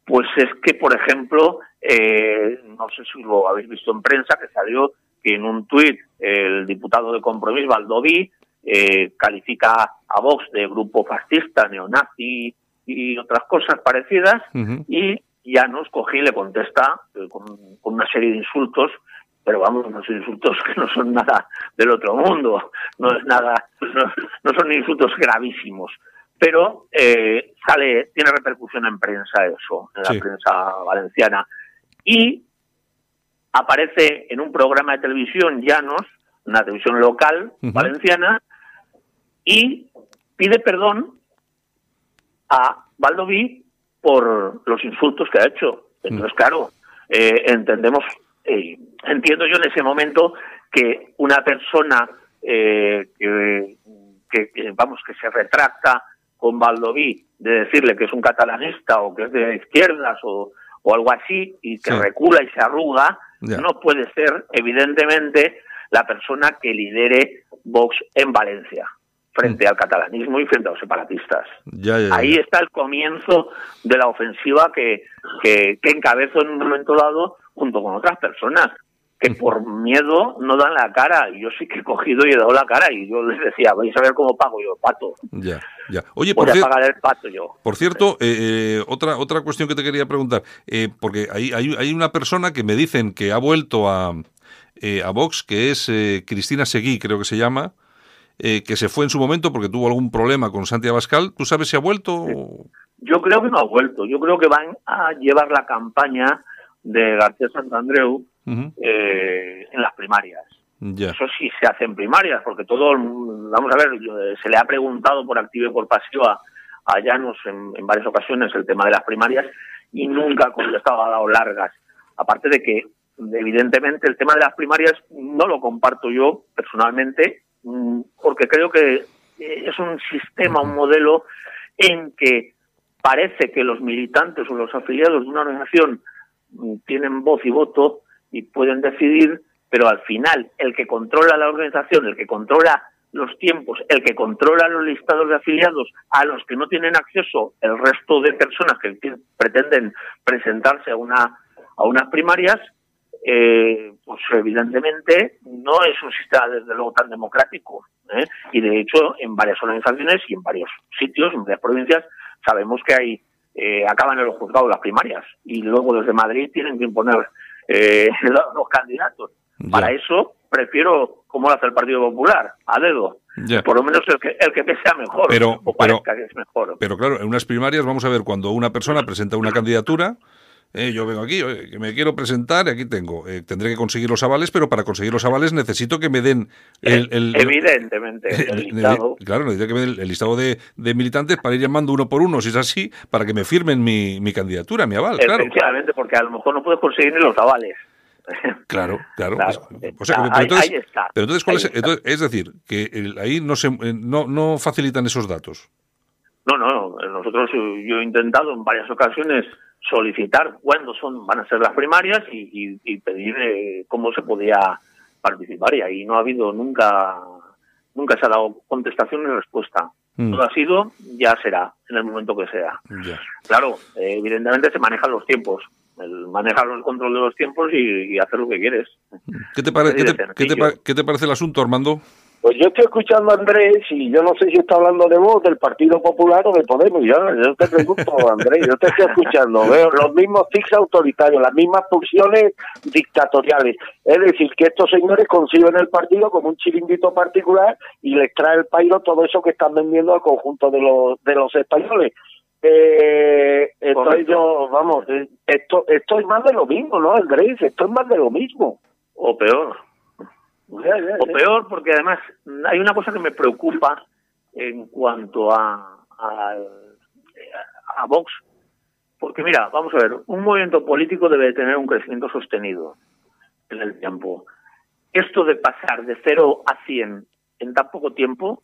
pues es que, por ejemplo, eh, no sé si lo habéis visto en prensa, que salió que en un tuit el diputado de Compromís, Valdoví, eh, califica a Vox de grupo fascista, neonazi y otras cosas parecidas, y ya nos cogí y le contesta eh, con, con una serie de insultos, pero vamos, unos insultos que no son nada del otro mundo, no es nada, no, no son insultos gravísimos, pero eh, sale, tiene repercusión en prensa eso, en Sí. la prensa valenciana, y aparece en un programa de televisión Llanos, una televisión local valenciana, y pide perdón a Valdoví por los insultos que ha hecho. Entonces, claro, eh, entendemos, eh, entiendo yo en ese momento que una persona eh, que, que- que, vamos, que se retracta con Valdoví de decirle que es un catalanista o que es de izquierdas o, o algo así y que Sí. recula y se arruga, no puede ser, evidentemente, la persona que lidere Vox en Valencia frente al catalanismo y frente a los separatistas. ya, ya, ya, Ahí está el comienzo de la ofensiva que, que, que encabezo en un momento dado junto con otras personas que por miedo no dan la cara. Yo sí que he cogido y he dado la cara y yo les decía, vais a ver cómo pago yo el pato. Ya, ya. Oye, por Voy cierto, pagar el pato yo. Por cierto, eh, eh, otra otra cuestión que te quería preguntar, eh, porque hay, hay, hay una persona que me dicen que ha vuelto a, eh, a Vox, que es eh, Cristina Seguí, creo que se llama, eh, que se fue en su momento porque tuvo algún problema con Santi Abascal. ¿Tú sabes si ha vuelto? o- Yo creo que no ha vuelto. Yo creo que van a llevar la campaña de García Santandreu eh, en las primarias. Ya. Eso sí se hace en primarias, porque todo, vamos a ver, eh, se le ha preguntado por activa y por pasiva a Llanos en, en varias ocasiones el tema de las primarias y nunca ha contestado, ha dado largas. Aparte de que, evidentemente, el tema de las primarias no lo comparto yo personalmente, porque creo que eh, es un sistema, un modelo en que parece que los militantes o los afiliados de una organización mm, tienen voz y voto y pueden decidir, pero al final el que controla la organización, el que controla los tiempos, el que controla los listados de afiliados a los que no tienen acceso el resto de personas que pretenden presentarse a una a unas primarias, eh, pues evidentemente no es un sistema desde luego tan democrático. ¿eh? Y de hecho en varias organizaciones y en varios sitios, en varias provincias, sabemos que hay eh, acaban en los juzgados las primarias y luego desde Madrid tienen que imponer eh, los, candidatos. Ya. Para eso prefiero, como lo hace el Partido Popular, a dedo. Ya. Por lo menos el que, el que sea mejor, Pero- o pero- parezca que es mejor. Pero claro, en unas primarias vamos a ver cuando una persona presenta una candidatura. Eh, yo vengo aquí, que me quiero presentar, y aquí tengo. eh, tendré que conseguir los avales, pero para conseguir los avales necesito que me den el, el- Evidentemente, el el- listado. Claro, necesito que me den el listado de, de militantes para ir llamando uno por uno, si es así, para que me firmen mi, mi candidatura, mi aval, claro. Efectivamente, porque a lo mejor no puedes conseguir ni los avales. Claro, claro. Claro. Es- o sea, que- Ahí- pero entonces, ahí está, pero entonces, ¿cuál ahí es, está. entonces, es decir, que el- ahí no se eh, no, no facilitan esos datos. No, no, nosotros eh, yo he intentado en varias ocasiones solicitar cuándo son van a ser las primarias y, y- y pedir eh, cómo se podía participar y ahí no ha habido nunca nunca se ha dado contestación ni respuesta. Mm. Todo ha sido, ya será, en el momento que sea. Claro, eh, evidentemente se manejan los tiempos. El manejar el control de los tiempos y, y hacer lo que quieres. ¿Qué te, pare- qué te- qué te qué te parece el asunto, Armando? Pues yo estoy escuchando a Andrés y yo no sé si está hablando de vos, del Partido Popular o de Podemos. Yo, yo te pregunto, Andrés, yo te estoy escuchando. Veo los mismos tics autoritarios, las mismas pulsiones dictatoriales. Es decir, que estos señores conciben el partido como un chiringuito particular y les trae el pairo todo eso que están vendiendo al conjunto de los, de los españoles. Eh, estoy yo, vamos, eh, esto, esto es más de lo mismo, ¿no, Andrés? Esto es más de lo mismo. O peor. O peor, porque además hay una cosa que me preocupa en cuanto a, a, a Vox. Porque mira, vamos a ver, un movimiento político debe tener un crecimiento sostenido en el tiempo. Esto de pasar de 0 a 100 en tan poco tiempo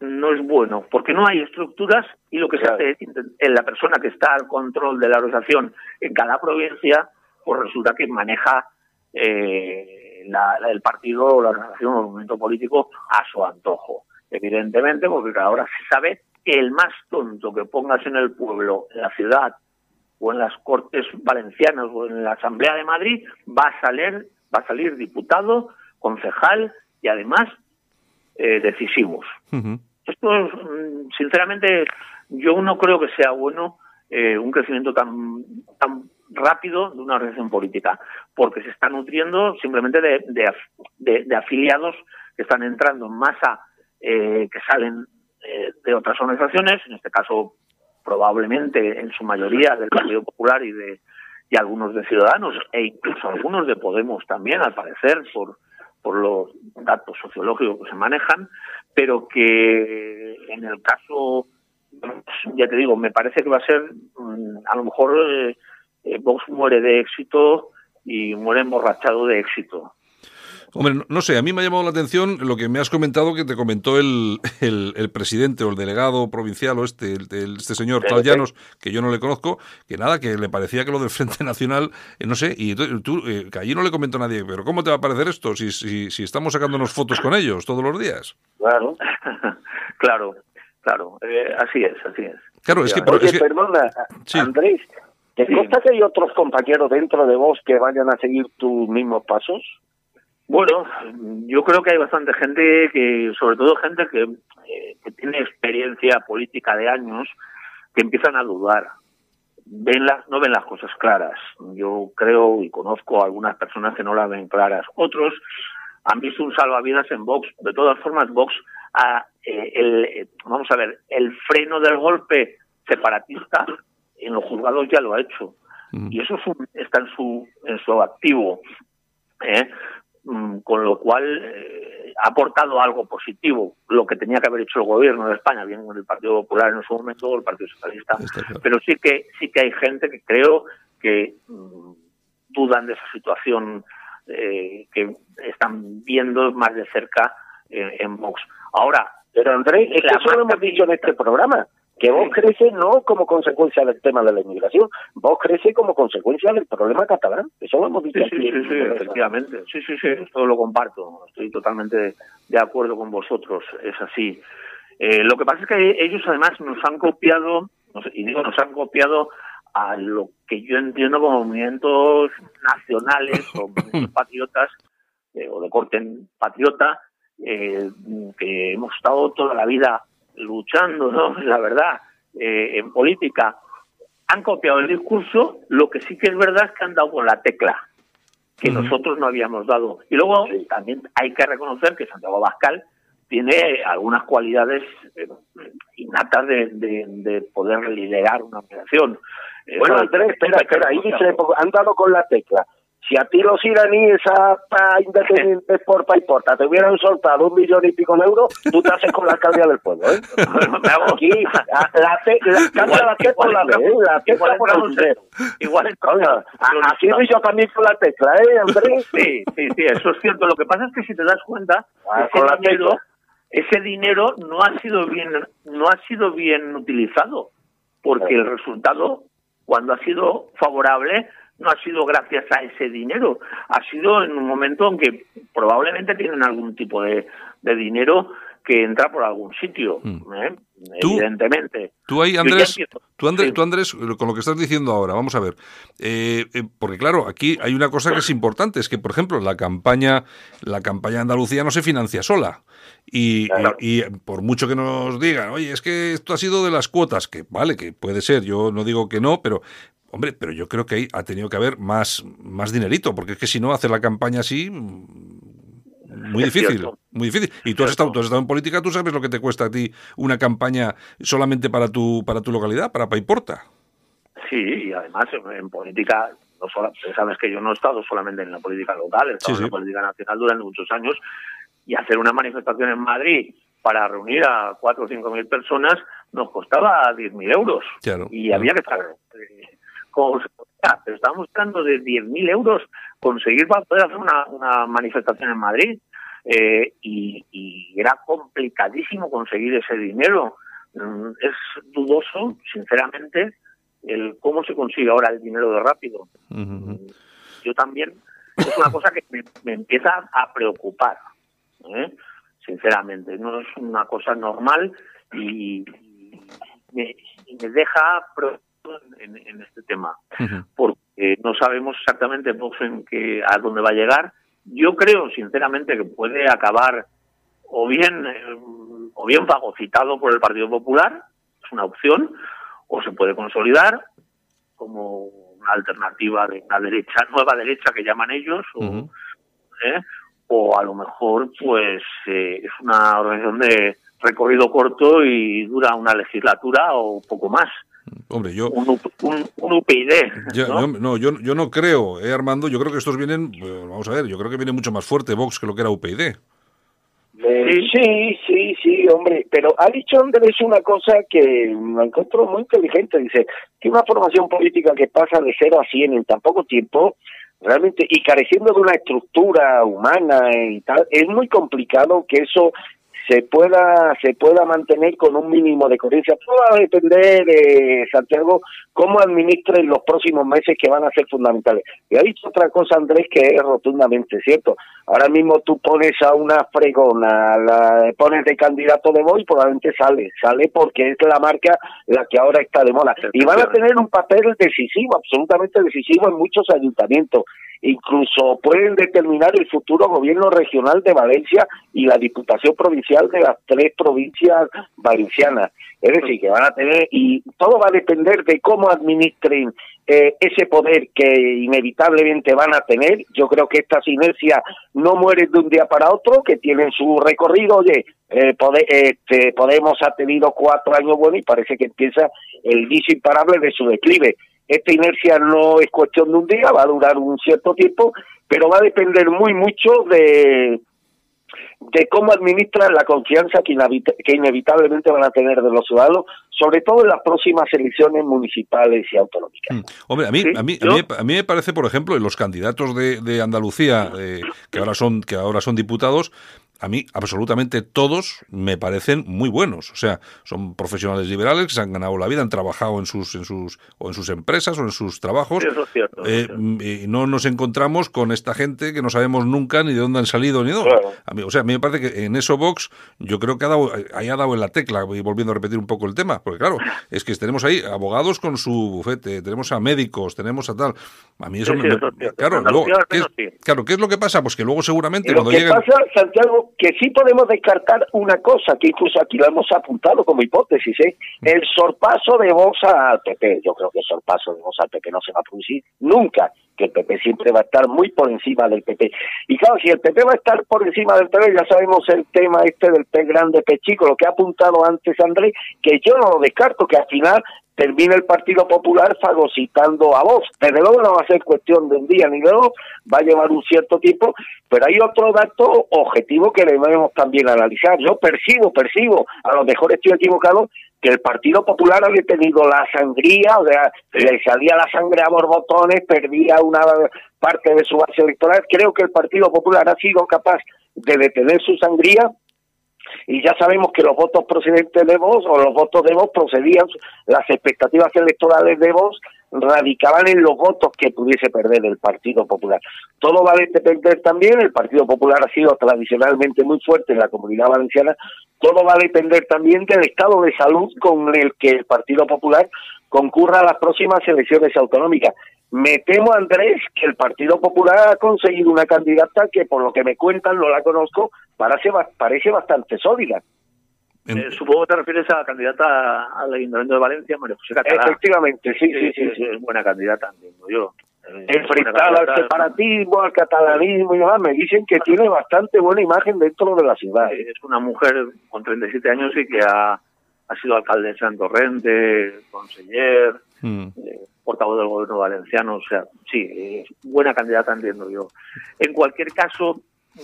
no es bueno, porque no hay estructuras y lo que Claro. se hace es en la persona que está al control de la organización en cada provincia, pues resulta que maneja eh, la- la- el partido o la organización o el movimiento político a su antojo. Evidentemente, porque ahora se sabe que el más tonto que pongas en el pueblo, en la ciudad o en las Cortes Valencianas o en la Asamblea de Madrid va a salir, va a salir diputado, concejal y además eh, decisivos. Esto, es, mm, sinceramente, yo no creo que sea bueno eh, un crecimiento tan, tan rápido de una organización política, porque se está nutriendo simplemente de, de af- de- de afiliados que están entrando en masa, eh, que salen eh, de otras organizaciones, en este caso probablemente en su mayoría del Partido Popular y de y algunos de Ciudadanos e incluso algunos de Podemos también, al parecer, por por los datos sociológicos que se manejan, pero que en el caso, ya te digo, me parece que va a ser, mm, a lo mejor eh, eh, Vox muere de éxito y muere emborrachado de éxito. Hombre, no, no sé, a mí me ha llamado la atención lo que me has comentado que te comentó el, el, el presidente o el delegado provincial o este, el- este señor Tal PNP. Llanos, que yo no le conozco, que nada, que le parecía que lo del Frente Nacional, eh, no sé, y tú, eh, que allí no le comentó nadie, pero ¿cómo te va a parecer esto si, si, si estamos sacándonos fotos con ellos todos los días? Claro. claro, claro, eh, así es, así es. Claro, es que... pero Oye, es que- perdona, Sí. Andrés, ¿te consta que hay otros compañeros dentro de vos que vayan a seguir tus mismos pasos? Bueno, yo creo que hay bastante gente que, sobre todo gente que, eh, que tiene experiencia política de años, que empiezan a dudar. Ven las, no ven las cosas claras. Yo creo y conozco a algunas personas que no las ven claras. Otros han visto un salvavidas en Vox. De todas formas, Vox, ha, eh, el, eh, vamos a ver, el freno del golpe separatista en los juzgados ya lo ha hecho. Mm. Y eso es un- está en su, en su activo. ¿eh? Mm, con lo cual eh, ha aportado algo positivo, lo que tenía que haber hecho el gobierno de España, bien con el Partido Popular en su momento o el Partido Socialista. Claro. Pero sí que sí que hay gente que creo que mm, dudan de esa situación eh, que están viendo más de cerca eh, en Vox. Ahora, Pero Andrés, es que eso lo hemos dicho en este programa, que vos Sí. crece no como consecuencia del tema de la inmigración, vos crece como consecuencia del problema catalán. Eso lo hemos dicho Sí, aquí. sí, sí, efectivamente. Sí, sí, sí, esto lo comparto. Estoy totalmente de, acuerdo con vosotros. Es así. Eh, lo que pasa es que ellos además nos han copiado, y digo nos han copiado a lo que yo entiendo como movimientos nacionales o movimientos patriotas eh, o de corte patriota eh, que hemos estado toda la vida luchando, ¿no? La verdad, eh, en política han copiado el discurso, lo que sí que es verdad es que han dado con la tecla que nosotros no habíamos dado. Y luego también hay que reconocer que Santiago Bascal tiene algunas cualidades eh, innatas de, de, de poder liderar una operación. Eh, Bueno, Andrés, espera, espera, ahí dice, han dado con la tecla. Si a ti los iraníes a, a independientes por pa y porta te hubieran soltado un millón y pico de euros, tú te haces con la alcaldía del pueblo, ¿eh? Aquí, la, la, te- la, cambia la T por la B, ¿eh? La tecla por igual a- así doy yo también con la tecla, ¿eh, Andrés? Sí, sí, sí, eso es cierto. Lo que pasa es que si te das cuenta, Ah, con la ese dinero, tecla. ese dinero no ha sido bien, no ha sido bien utilizado, porque el resultado, cuando ha sido favorable, no ha sido gracias a ese dinero, ha sido en un momento en que probablemente tienen algún tipo de, de dinero que entra por algún sitio, Mm. ¿eh? Tú- evidentemente. Tú ahí, Andrés, tú, Andrés, Sí. tú, Andrés, con lo que estás diciendo ahora, vamos a ver. Eh, eh, porque claro, aquí hay una cosa que es importante, es que, por ejemplo, la campaña, la campaña de Andalucía no se financia sola. Y, Claro. y- y por mucho que nos digan, oye, es que esto ha sido de las cuotas, que vale, que puede ser, yo no digo que no, pero hombre, pero yo creo que ahí ha tenido que haber más, más dinerito, porque es que si no, hacer la campaña así, mm, muy Es difícil, cierto. muy difícil. Y tú has, estado, tú has estado en política, tú sabes lo que te cuesta a ti una campaña solamente para tu, para tu localidad, para Paiporta. Sí, y además en, política, no solo, sabes que yo no he estado solamente en la política local, he estado Sí, en sí. la política nacional durante muchos años y hacer una manifestación en Madrid para reunir a cuatro o cinco mil personas nos costaba 10.000 euros. Claro, y claro. había que estar... podía, pero estábamos buscando de 10.000 euros conseguir para poder hacer una, una manifestación en Madrid. eh, y, y era complicadísimo conseguir ese dinero. Mm, Es dudoso, sinceramente, el cómo se consigue ahora el dinero de rápido. Ujú. Yo también, es una cosa que me, me empieza a preocupar, ¿eh? sinceramente. No es una cosa normal y, y me, me deja preocupado en, en este tema, porque no sabemos exactamente Vox en qué, a dónde va a llegar. Yo creo, sinceramente, que puede acabar o bien eh, o bien fagocitado por el Partido Popular, es una opción, o se puede consolidar como una alternativa de una derecha, nueva derecha que llaman ellos, o. ¿eh? o a lo mejor pues eh, es una organización de recorrido corto y dura una legislatura o poco más, Hombre, yo, un, un, un UPyD. ¿no? yo- no, yo, yo no creo, eh, Armando, yo creo que estos vienen, vamos a ver, yo creo que viene mucho más fuerte Vox que lo que era UPyD. Eh, sí, sí, sí, hombre, pero ha dicho Andrés una cosa que me encuentro muy inteligente, dice que una formación política que pasa de 0 a 100 en tan poco tiempo, realmente, y careciendo de una estructura humana y tal, es muy complicado que eso se pueda se pueda mantener con un mínimo de coherencia. Todo va a depender, eh, Santiago, cómo administren los próximos meses que van a ser fundamentales. Y ha dicho otra cosa, Andrés, que es rotundamente cierto. Ahora mismo tú pones a una fregona, la pones de candidato de voy, probablemente sale, sale porque es la marca la que ahora está de moda. Y van a tener un papel decisivo, absolutamente decisivo en muchos ayuntamientos. Incluso pueden determinar el futuro gobierno regional de Valencia y la diputación provincial de las tres provincias valencianas. Es decir, que van a tener, y todo va a depender de cómo administren eh, ese poder que inevitablemente van a tener. Yo creo que estas inercias no mueren de un día para otro, que tienen su recorrido. Oye, eh, este, Podemos ha tenido cuatro años buenos y parece que empieza el vicio imparable de su declive. Esta inercia no es cuestión de un día, va a durar un cierto tiempo, pero va a depender muy mucho de, de cómo administran la confianza que, inevit- que inevitablemente van a tener de los ciudadanos, sobre todo en las próximas elecciones municipales y autonómicas. Mm. Hombre, a mí, Sí, a mí, a mí, a mí me parece, por ejemplo, en los candidatos de, de Andalucía eh, que ahora son que ahora son diputados, a mí absolutamente todos me parecen muy buenos. O sea, son profesionales liberales que se han ganado la vida, han trabajado en sus en sus o en sus empresas o en sus trabajos. Eso es cierto, Eh, cierto. y no nos encontramos con esta gente que no sabemos nunca ni de dónde han salido ni dónde. Claro. A mí, o sea, a mí me parece que en eso Vox yo creo que ha dado, haya dado en la tecla, y volviendo a repetir un poco el tema, porque claro, es que tenemos ahí abogados con su bufete, tenemos a médicos, tenemos a tal. A mí eso Sí, me, eso es claro, luego, Andalucía al ¿qué es, menos sí. claro, ¿qué es lo que pasa? Pues que luego seguramente Lo cuando que pasa, Santiago, que sí podemos descartar una cosa, que incluso aquí lo hemos apuntado como hipótesis, ¿eh? el sorpaso de Vox al PP. Yo creo que el sorpaso de Vox al PP no se va a producir nunca, que el PP siempre va a estar muy por encima del PP. Y claro, si el PP va a estar por encima del PP, ya sabemos el tema este del P grande, P chico, lo que ha apuntado antes Andrés, que yo no lo descarto, que al final termine el Partido Popular fagocitando a Vox. Desde luego no va a ser cuestión de un día ni de dos, va a llevar un cierto tiempo, pero hay otro dato objetivo que debemos también analizar. Yo percibo, percibo, a lo mejor estoy equivocado, que el Partido Popular había tenido la sangría, o sea, le salía la sangre a borbotones, perdía una parte de su base electoral. Creo que el Partido Popular ha sido capaz de detener su sangría y ya sabemos que los votos procedentes de Vox o los votos de Vox procedían, las expectativas electorales de Vox radicaban en los votos que pudiese perder el Partido Popular. Todo va a depender también, el Partido Popular ha sido tradicionalmente muy fuerte en la comunidad valenciana, todo va a depender también del estado de salud con el que el Partido Popular concurra a las próximas elecciones autonómicas. Me temo, Andrés, que el Partido Popular ha conseguido una candidata que, por lo que me cuentan, no la conozco, parece, parece bastante sólida. En- Eh, supongo que te refieres a la candidata al Ayuntamiento de Valencia, María José Catalá. Efectivamente, sí, sí, sí. es, es buena candidata, entiendo yo. Eh, enfrentada al separatismo, al catalanismo y demás, me dicen que tiene bastante buena imagen dentro de la ciudad. Es una mujer con 37 años y que ha, ha sido alcaldesa en Torrente, conseller, Mm. eh, portavoz del gobierno valenciano, o sea, sí, es buena candidata, entiendo yo. En cualquier caso,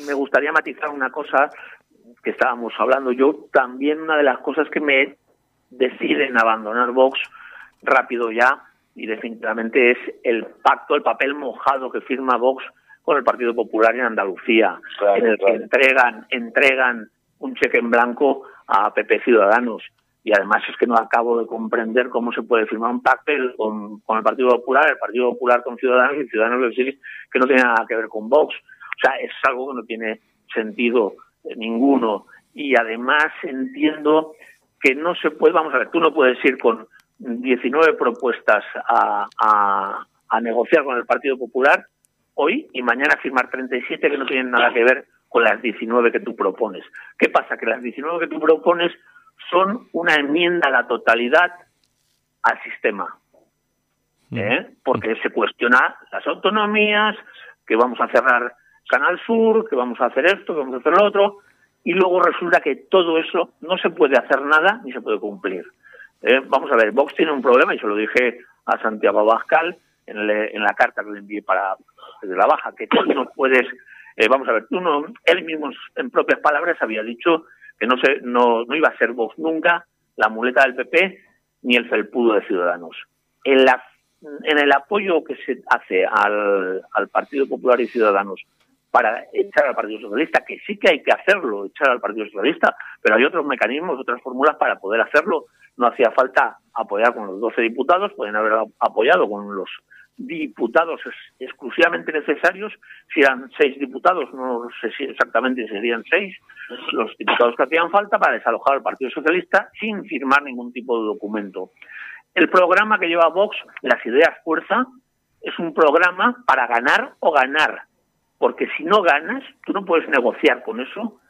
me gustaría matizar una cosa que estábamos hablando. Yo también una de las cosas que me deciden abandonar Vox rápido ya y definitivamente es el pacto, el papel mojado que firma Vox con el Partido Popular en Andalucía, Claro, en el claro. que entregan, entregan un cheque en blanco a PP Ciudadanos. Y además es que no acabo de comprender cómo se puede firmar un pacto con, el Partido Popular, el Partido Popular con Ciudadanos y Ciudadanos que no tiene nada que ver con Vox. O sea, es algo que no tiene sentido eh, ninguno. Y además entiendo que no se puede, vamos a ver, tú no puedes ir con 19 propuestas a negociar con el Partido Popular hoy y mañana firmar 37 que no tienen nada que ver con las 19 que tú propones. ¿Qué pasa? Que las 19 que tú propones son una enmienda a la totalidad al sistema. ¿eh? Porque se cuestiona las autonomías, que vamos a cerrar Canal Sur, que vamos a hacer esto, que vamos a hacer lo otro, y luego resulta que todo eso no se puede hacer nada ni se puede cumplir. ¿eh? Vamos a ver, Vox tiene un problema, y se lo dije a Santiago Abascal en, el- en la carta que le envié para de la baja, que tú no puedes, eh, vamos a ver, tú no, él mismo en propias palabras había dicho que no, se, no, no iba a ser Vox nunca la muleta del PP ni el felpudo de Ciudadanos. En, la, en el apoyo que se hace al, al Partido Popular y Ciudadanos para echar al Partido Socialista, que sí que hay que hacerlo, echar al Partido Socialista, pero hay otros mecanismos, otras fórmulas para poder hacerlo. No hacía falta apoyar con los 12 diputados, pueden haber apoyado con los diputados ex- exclusivamente necesarios. Si eran seis diputados, no sé si exactamente serían seis, los diputados que hacían falta para desalojar al Partido Socialista sin firmar ningún tipo de documento. El programa que lleva Vox, Las Ideas Fuerza, es un programa para ganar o ganar. Porque si no ganas, tú no puedes negociar con eso,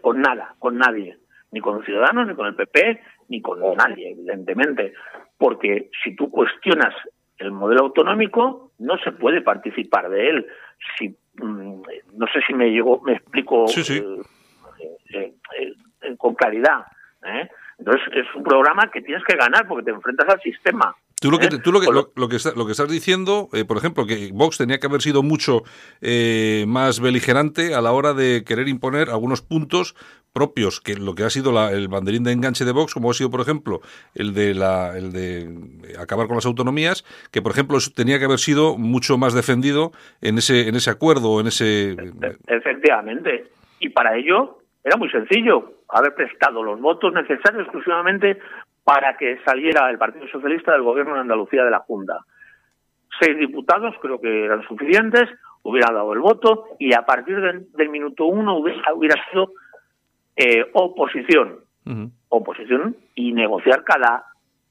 con nada, con nadie. Ni con los ciudadanos, ni con el PP, ni con nadie, evidentemente. Porque si tú cuestionas el modelo autonómico, no se puede participar de él. Si, mm, no sé si me llegó, me explico Sí, sí. eh, eh, eh, con claridad. Entonces es un programa que tienes que ganar porque te enfrentas al sistema. Tú lo que, tú lo que, lo- lo, lo que, está- lo que estás diciendo, eh, por ejemplo, que Vox tenía que haber sido mucho eh, más beligerante a la hora de querer imponer algunos puntos propios, que lo que ha sido la- el banderín de enganche de Vox, como ha sido, por ejemplo, el de, la, el de acabar con las autonomías, que, por ejemplo, tenía que haber sido mucho más defendido en ese, en ese acuerdo, en ese... Efectivamente. Y para ello era muy sencillo haber prestado los votos necesarios exclusivamente para que saliera el Partido Socialista del gobierno de Andalucía de la Junta. Seis diputados creo que eran suficientes, hubiera dado el voto y a partir del, del minuto uno hubiera, hubiera sido eh, oposición. Oposición y negociar cada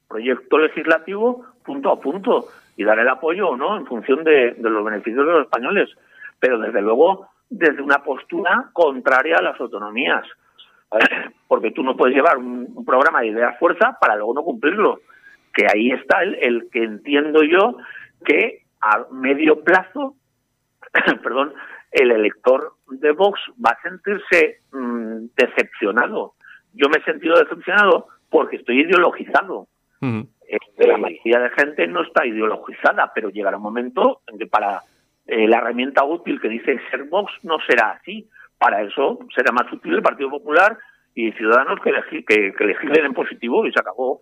proyecto legislativo punto a punto y dar el apoyo o no en función de, de los beneficios de los españoles. Pero desde luego desde una postura contraria a las autonomías. Porque tú no puedes llevar un, un programa de ideas fuerza para luego no cumplirlo. Que ahí está el, el que entiendo yo que a medio plazo, perdón, el elector de Vox va a sentirse mm, decepcionado. Yo me he sentido decepcionado porque estoy ideologizado. Eh, la mayoría de gente no está ideologizada, pero llegará un momento en que para eh, la herramienta útil que dice ser Vox no será así. Para eso será más útil el Partido Popular y Ciudadanos que, que, que legislen en positivo y se acabó.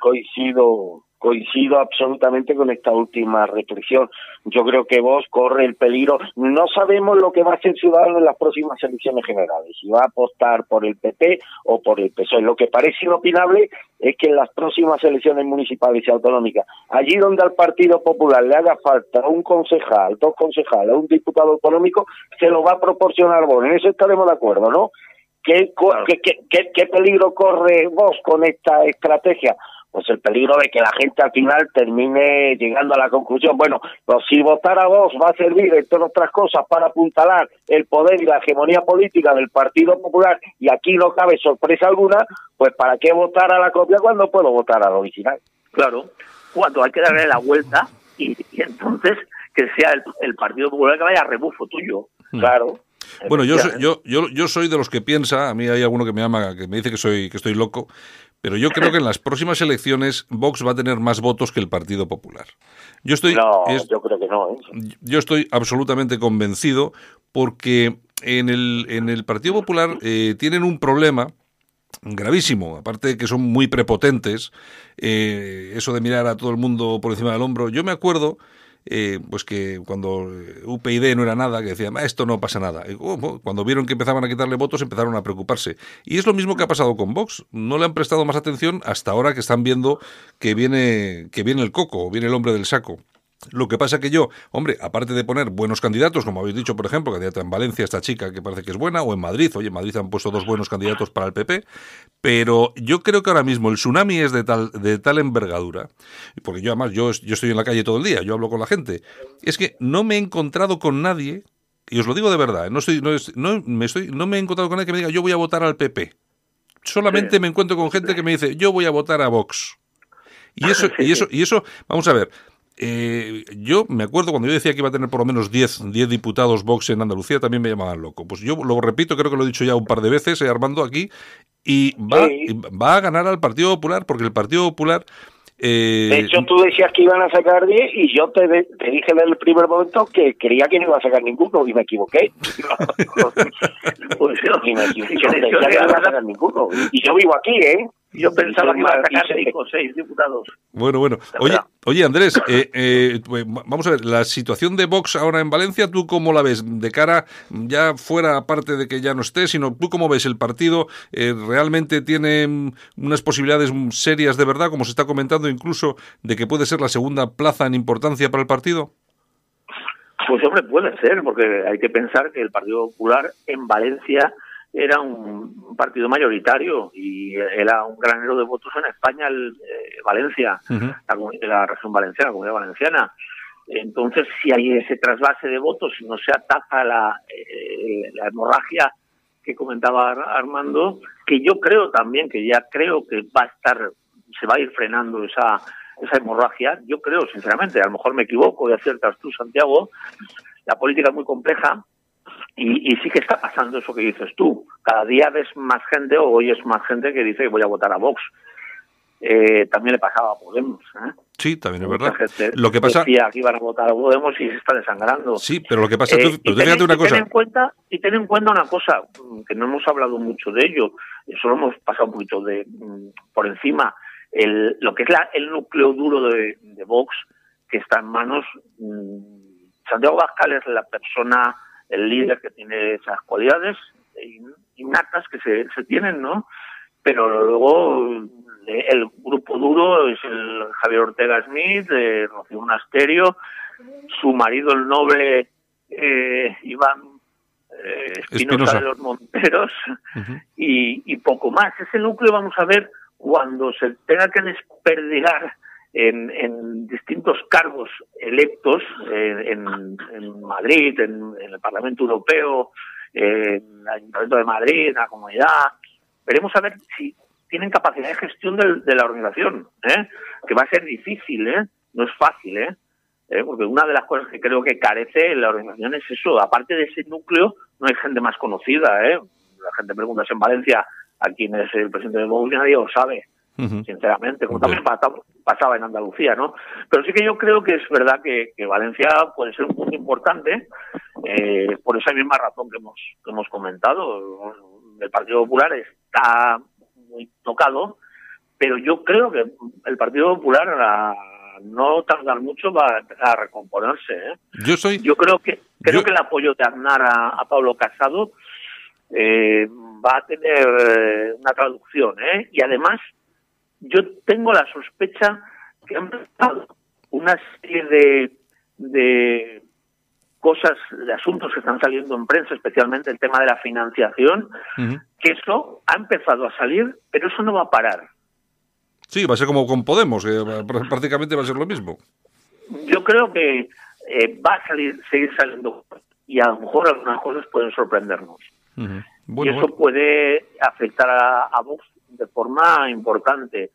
coincido coincido absolutamente con esta última reflexión. Yo creo que vos corre el peligro. No sabemos lo que va a hacer Ciudadanos en las próximas elecciones generales, si va a apostar por el PP o por el PSOE. Lo que parece inopinable es que en las próximas elecciones municipales y autonómicas, allí donde al Partido Popular le haga falta un concejal, dos concejales, un diputado autonómico, se lo va a proporcionar vos. En eso estaremos de acuerdo, ¿no? ¿Qué, qué, qué- qué peligro corre vos con esta estrategia? Pues el peligro de que la gente al final termine llegando a la conclusión, bueno, pues si votar a vos va a servir, entre otras cosas, para apuntalar el poder y la hegemonía política del Partido Popular, y aquí no cabe sorpresa alguna, pues ¿para qué votar a la copia cuando puedo votar al original? Claro, cuando hay que darle la vuelta y, y entonces que sea el, el Partido Popular que vaya a rebufo tuyo. Claro. Bueno, yo yo, yo, yo soy de los que piensa, a mí hay alguno que me llama, que me dice que soy, que estoy loco, pero yo creo que en las próximas elecciones Vox va a tener más votos que el Partido Popular. Yo estoy, No, es- yo creo que no. ¿eh? yo estoy absolutamente convencido porque en el, en el Partido Popular eh, tienen un problema gravísimo, aparte de que son muy prepotentes, eh, eso de mirar a todo el mundo por encima del hombro. Yo me acuerdo, eh, pues que cuando eh, UPyD no era nada, que decían, "Ah, esto no pasa nada. Oh, oh, cuando vieron que empezaban a quitarle votos, empezaron a preocuparse. Y es lo mismo que ha pasado con Vox. No le han prestado más atención hasta ahora que están viendo que viene, que viene el coco, viene el hombre del saco. Lo que pasa que yo, hombre, aparte de poner buenos candidatos, como habéis dicho, por ejemplo, candidata en Valencia, esta chica que parece que es buena, o en Madrid, oye, en Madrid han puesto dos buenos candidatos para el PP, pero yo creo que ahora mismo el tsunami es de tal, de tal envergadura, porque yo además, yo, yo estoy en la calle todo el día, yo hablo con la gente, es que no me he encontrado con nadie, y os lo digo de verdad, no, estoy, no, es- no me estoy, no me he encontrado con nadie que me diga yo voy a votar al PP. Solamente me encuentro con gente que me dice yo voy a votar a Vox. Y eso, y eso, y eso, vamos a ver. Eh, yo me acuerdo cuando yo decía que iba a tener por lo menos 10, 10 diputados Vox en Andalucía, también me llamaban loco. Pues yo lo repito, creo que lo he dicho ya un par de veces, eh, Armando, aquí, y va, Sí. y va a ganar al Partido Popular, porque el Partido Popular. eh, De hecho, tú decías que iban a sacar 10 y yo te, de- te dije desde el primer momento que creía que no iba a sacar ninguno y me equivoqué. Pues yo, y me equivoqué. Yo de decía que no iba a sacar ninguno. Y yo vivo aquí, ¿eh? Yo pensaba que iba a sacar cinco o seis diputados. Bueno, bueno. Oye, oye Andrés, eh, eh, pues, vamos a ver, la situación de Vox ahora en Valencia, ¿tú cómo la ves? De cara, ya fuera, aparte de que ya no esté, sino tú cómo ves el partido, eh, realmente tiene mm, unas posibilidades mm, serias de verdad, como se está comentando incluso, de que puede ser la segunda plaza en importancia para el partido? Pues hombre, puede ser, porque hay que pensar que el Partido Popular en Valencia era un partido mayoritario y era un granero de votos en España, el, eh, Valencia, la, región valenciana, la comunidad valenciana. Entonces, si hay ese trasvase de votos, si no se ataca la, eh, la hemorragia que comentaba Ar- Armando, que yo creo también, que ya creo que va a estar, se va a ir frenando esa, esa hemorragia, yo creo, sinceramente, a lo mejor me equivoco y aciertas tú, Santiago, la política es muy compleja y, y sí que está pasando eso que dices tú. Cada día ves más gente o oyes más gente que dice que voy a votar a Vox. Eh, también le pasaba a Podemos. ¿eh? Sí, también es verdad. gente Lo que pasa, decía que iban a votar a Podemos y se está desangrando. sí, pero lo que pasa, Eh, ten- fíjate una ten cosa. en cuenta y ten en cuenta una cosa que no hemos hablado mucho de ello solo hemos pasado un poquito de mm, por encima el, lo que es la- el núcleo duro de, de Vox que está en manos mm, Santiago Bascal es la persona el líder que tiene esas cualidades in- innatas que se, se tienen no pero luego eh, el grupo duro es el Javier Ortega Smith, de Rocío Monasterio, su marido el noble eh, Iván eh, Espinosa. De los Monteros y, y poco más. Ese núcleo vamos a ver cuando se tenga que desperdigar en, en distintos cargos electos en, en Madrid, en, en el Parlamento Europeo, en el Ayuntamiento de Madrid, en la Comunidad. Veremos a ver si tienen capacidad de gestión del- de, la organización, ¿eh? que va a ser difícil, ¿eh? no es fácil, ¿eh? ¿eh? porque una de las cosas que creo que carece la organización es eso, aparte de ese núcleo, no hay gente más conocida, ¿eh? la gente pregunta en Valencia a quién es el presidente de Vox nadie lo sabe, Sinceramente, como también pasa- pasaba en Andalucía, ¿no? Pero sí que yo creo que es verdad que, que Valencia puede ser un punto importante, eh, por esa misma razón que hemos, que hemos comentado. El Partido Popular está muy tocado, pero yo creo que el Partido Popular a no tardar mucho va a recomponerse. ¿eh? Yo soy... Yo creo que creo Yo- que el apoyo de Aznar a, a Pablo Casado eh, va a tener eh, una traducción, ¿eh? Y además, yo tengo la sospecha que han pasado una serie de, de cosas, de asuntos que están saliendo en prensa, especialmente el tema de la financiación, que eso ha empezado a salir, pero eso no va a parar. Sí, va a ser como con Podemos, que prácticamente va a ser lo mismo. Yo creo que eh, va a salir, seguir saliendo y a lo mejor algunas cosas pueden sorprendernos. Y Bueno, eso bueno. puede afectar a, a Vox de forma importante.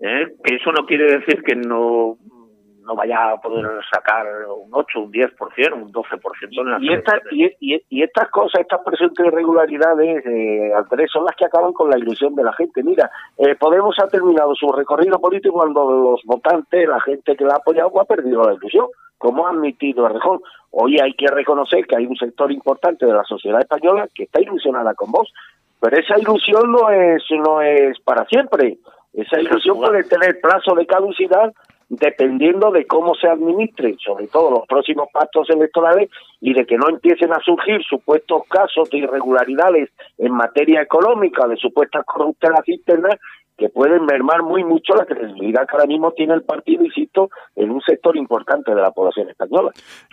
¿eh? Que eso no quiere decir que no, no vaya a poder sacar un 8, un 10%, un 12% en las Y, esta- y, y- y estas cosas, estas presuntas irregularidades, eh, Andrés, son las que acaban con la ilusión de la gente. Mira, eh, Podemos ha terminado su recorrido político cuando los votantes, la gente que la ha apoyado, ha perdido la ilusión, como ha admitido Errejón. Hoy hay que reconocer que hay un sector importante de la sociedad española que está ilusionada con vos, pero esa ilusión no es, no es para siempre. Esa ilusión puede tener plazo de caducidad dependiendo de cómo se administren, sobre todo los próximos pactos electorales, y de que no empiecen a surgir supuestos casos de irregularidades en materia económica, de supuestas corruptelas internas, que pueden mermar muy mucho la credibilidad que ahora mismo tiene el partido, insisto, en un sector importante de la población española.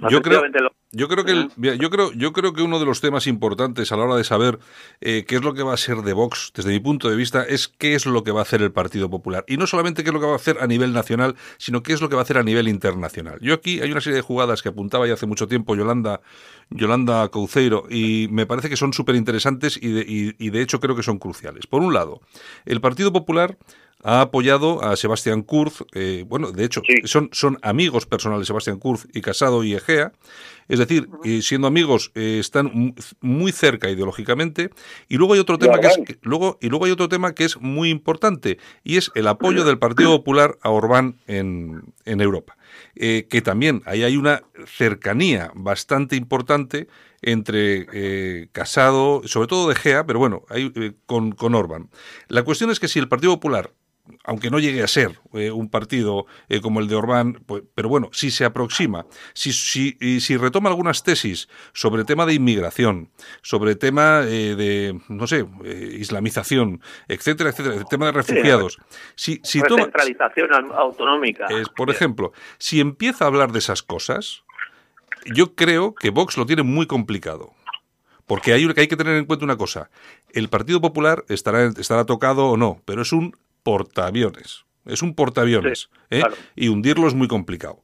Yo creo, lo- yo creo que el- yo creo, yo creo que uno de los temas importantes a la hora de saber eh, qué es lo que va a ser de Vox, desde mi punto de vista, es qué es lo que va a hacer el Partido Popular. Y no solamente qué es lo que va a hacer a nivel nacional, sino qué es lo que va a hacer a nivel internacional. Yo aquí hay una serie de jugadas que apuntaba ya hace mucho tiempo Yolanda, Yolanda Couceiro, y me parece que son súper interesantes y de, y- y de hecho creo que son cruciales. Por un lado, el Partido Popular ha apoyado a Sebastián Kurz, eh, bueno, de hecho, Sí. son, son amigos personales Sebastián Kurz y Casado y Egea, es decir, eh, siendo amigos eh, están mu- muy cerca ideológicamente, y luego hay otro tema que es, que- luego, y luego hay otro tema que es muy importante, y es el apoyo del Partido Popular a Orbán en, en Europa. Eh, que también ahí hay una cercanía bastante importante entre eh, Casado, sobre todo de Gea, pero bueno, eh, con, con Orbán. La cuestión es que si el Partido Popular aunque no llegue a ser eh, un partido eh, como el de Orbán, pues, pero bueno, si se aproxima, si, si, si retoma algunas tesis sobre el tema de inmigración, sobre el tema eh, de, no sé, eh, islamización, etcétera, etcétera, el tema de refugiados, si, si toma, recentralización au- autonómica. es, por ejemplo, si empieza a hablar de esas cosas, yo creo que Vox lo tiene muy complicado. Porque hay, hay que tener en cuenta una cosa. El Partido Popular estará, estará tocado o no, pero es un portaaviones. Es un portaaviones. Sí, ¿eh? claro. Y hundirlo es muy complicado.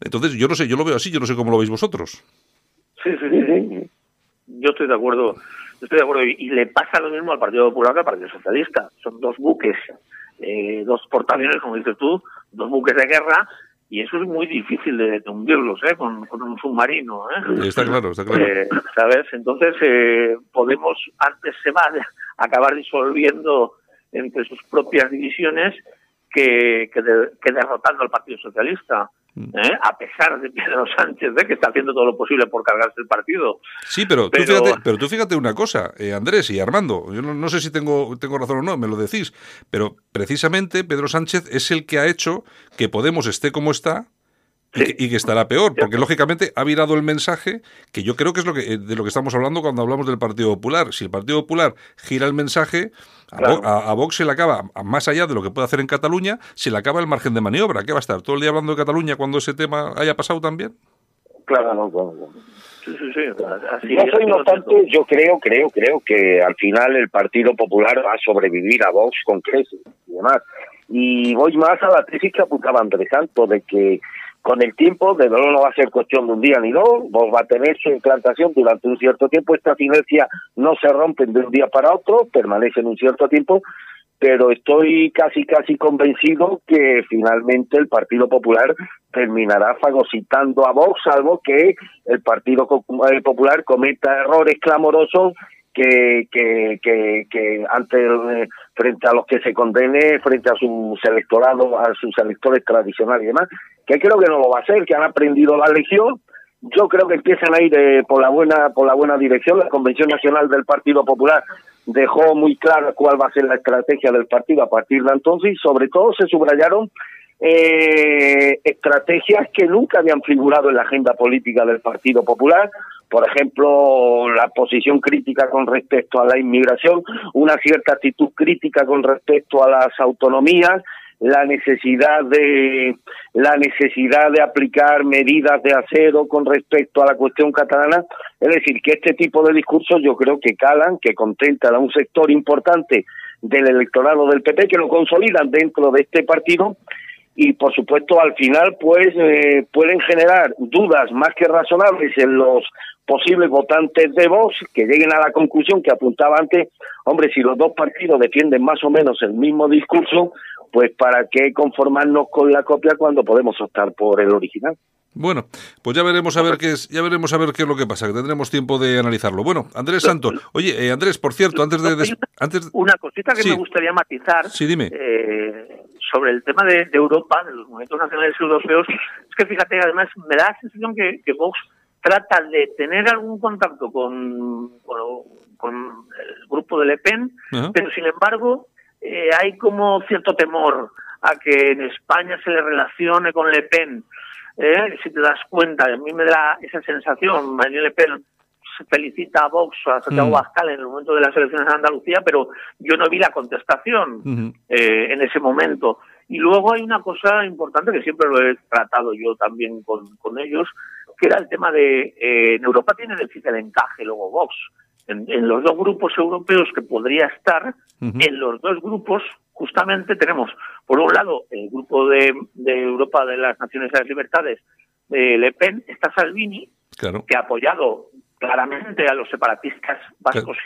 Entonces, yo no sé, yo lo veo así, yo no sé cómo lo veis vosotros. Sí, sí, sí. Yo estoy de acuerdo. yo Estoy de acuerdo. Y, y le pasa lo mismo al Partido Popular que al Partido Socialista. Son dos buques, eh, dos portaaviones, como dices tú, dos buques de guerra, y eso es muy difícil de, de hundirlos, ¿eh? Con, con un submarino, ¿eh? Está claro, está claro. Eh, ¿Sabes? Entonces, Podemos antes se va a acabar disolviendo entre sus propias divisiones que, que, de- que derrotando al Partido Socialista. Mm. ¿eh? A pesar de Pedro Sánchez, ¿eh? que está haciendo todo lo posible por cargarse el partido. Sí, pero, tú Pero- fíjate, pero tú fíjate una cosa, eh, Andrés y Armando, yo no, no sé si tengo, tengo razón o no, me lo decís, pero precisamente Pedro Sánchez es el que ha hecho que Podemos esté como está y, que, y que estará peor, porque lógicamente ha virado el mensaje que yo creo que es lo que, eh, de lo que estamos hablando cuando hablamos del Partido Popular. Si el Partido Popular gira el mensaje, a, Claro. Vo- a- a Vox se le acaba, más allá de lo que puede hacer en Cataluña, se le acaba el margen de maniobra. ¿Qué va a estar? ¿Todo el día hablando de Cataluña cuando ese tema haya pasado también? Claro, no, no, no. Sí, sí, sí. Así, soy, no obstante, siento. yo creo, creo, creo que al final el Partido Popular va a sobrevivir a Vox con creces y demás. Y voy más a la tesis que apuntaba Andrés Santos, de que con el tiempo, de verdad no va a ser cuestión de un día ni dos, Vox va a tener su implantación durante un cierto tiempo, estas inercias no se rompen de un día para otro, permanecen un cierto tiempo, pero estoy casi casi convencido que finalmente el Partido Popular terminará fagocitando a Vox, salvo que el Partido eh, Popular cometa errores clamorosos que, que, que, que ante eh, frente a los que se condene frente a sus electorados, a sus electores tradicionales y demás, que creo que no lo va a hacer, que han aprendido la lección. Yo creo que empiezan a ir eh, por la buena por la buena dirección. La Convención Nacional del Partido Popular dejó muy clara cuál va a ser la estrategia del partido a partir de entonces y sobre todo se subrayaron eh, estrategias que nunca habían figurado en la agenda política del Partido Popular, por ejemplo, la posición crítica con respecto a la inmigración, una cierta actitud crítica con respecto a las autonomías, la necesidad de la necesidad de aplicar medidas de acero con respecto a la cuestión catalana, es decir, que este tipo de discursos yo creo que calan, que contentan a un sector importante del electorado del PP, que lo consolidan dentro de este partido y por supuesto al final pues eh, pueden generar dudas más que razonables en los posibles votantes de Vox que lleguen a la conclusión que apuntaba antes, hombre, si los dos partidos defienden más o menos el mismo discurso, pues para qué conformarnos con la copia cuando podemos optar por el original. Bueno, pues ya veremos a ver qué es, ya veremos a ver qué es lo que pasa, que tendremos tiempo de analizarlo. Bueno, Andrés Santos, oye, eh, Andrés, por cierto, antes de, antes Una cosita que Sí. me gustaría matizar Sí, dime. eh, sobre el tema de, de Europa, de los movimientos nacionales europeos, es que fíjate, además me da la sensación que, que Vox trata de tener algún contacto con, con, con el grupo de Le Pen, Ajá. pero sin embargo eh, hay como cierto temor a que en España se le relacione con Le Pen. ¿Eh? Si te das cuenta, a mí me da esa sensación, Marine Le Pen se felicita a Vox, a Santiago Mm. Abascal en el momento de las elecciones en Andalucía, pero yo no vi la contestación eh, en ese momento. Y luego hay una cosa importante que siempre lo he tratado yo también con, con ellos, que era el tema de, eh, en Europa tiene difícil encaje luego Vox. En, en los dos grupos europeos que podría estar, en los dos grupos justamente tenemos, por un lado, el grupo de, de Europa de las Naciones y las Libertades, de Le Pen, está Salvini, Claro. que ha apoyado claramente a los separatistas vascos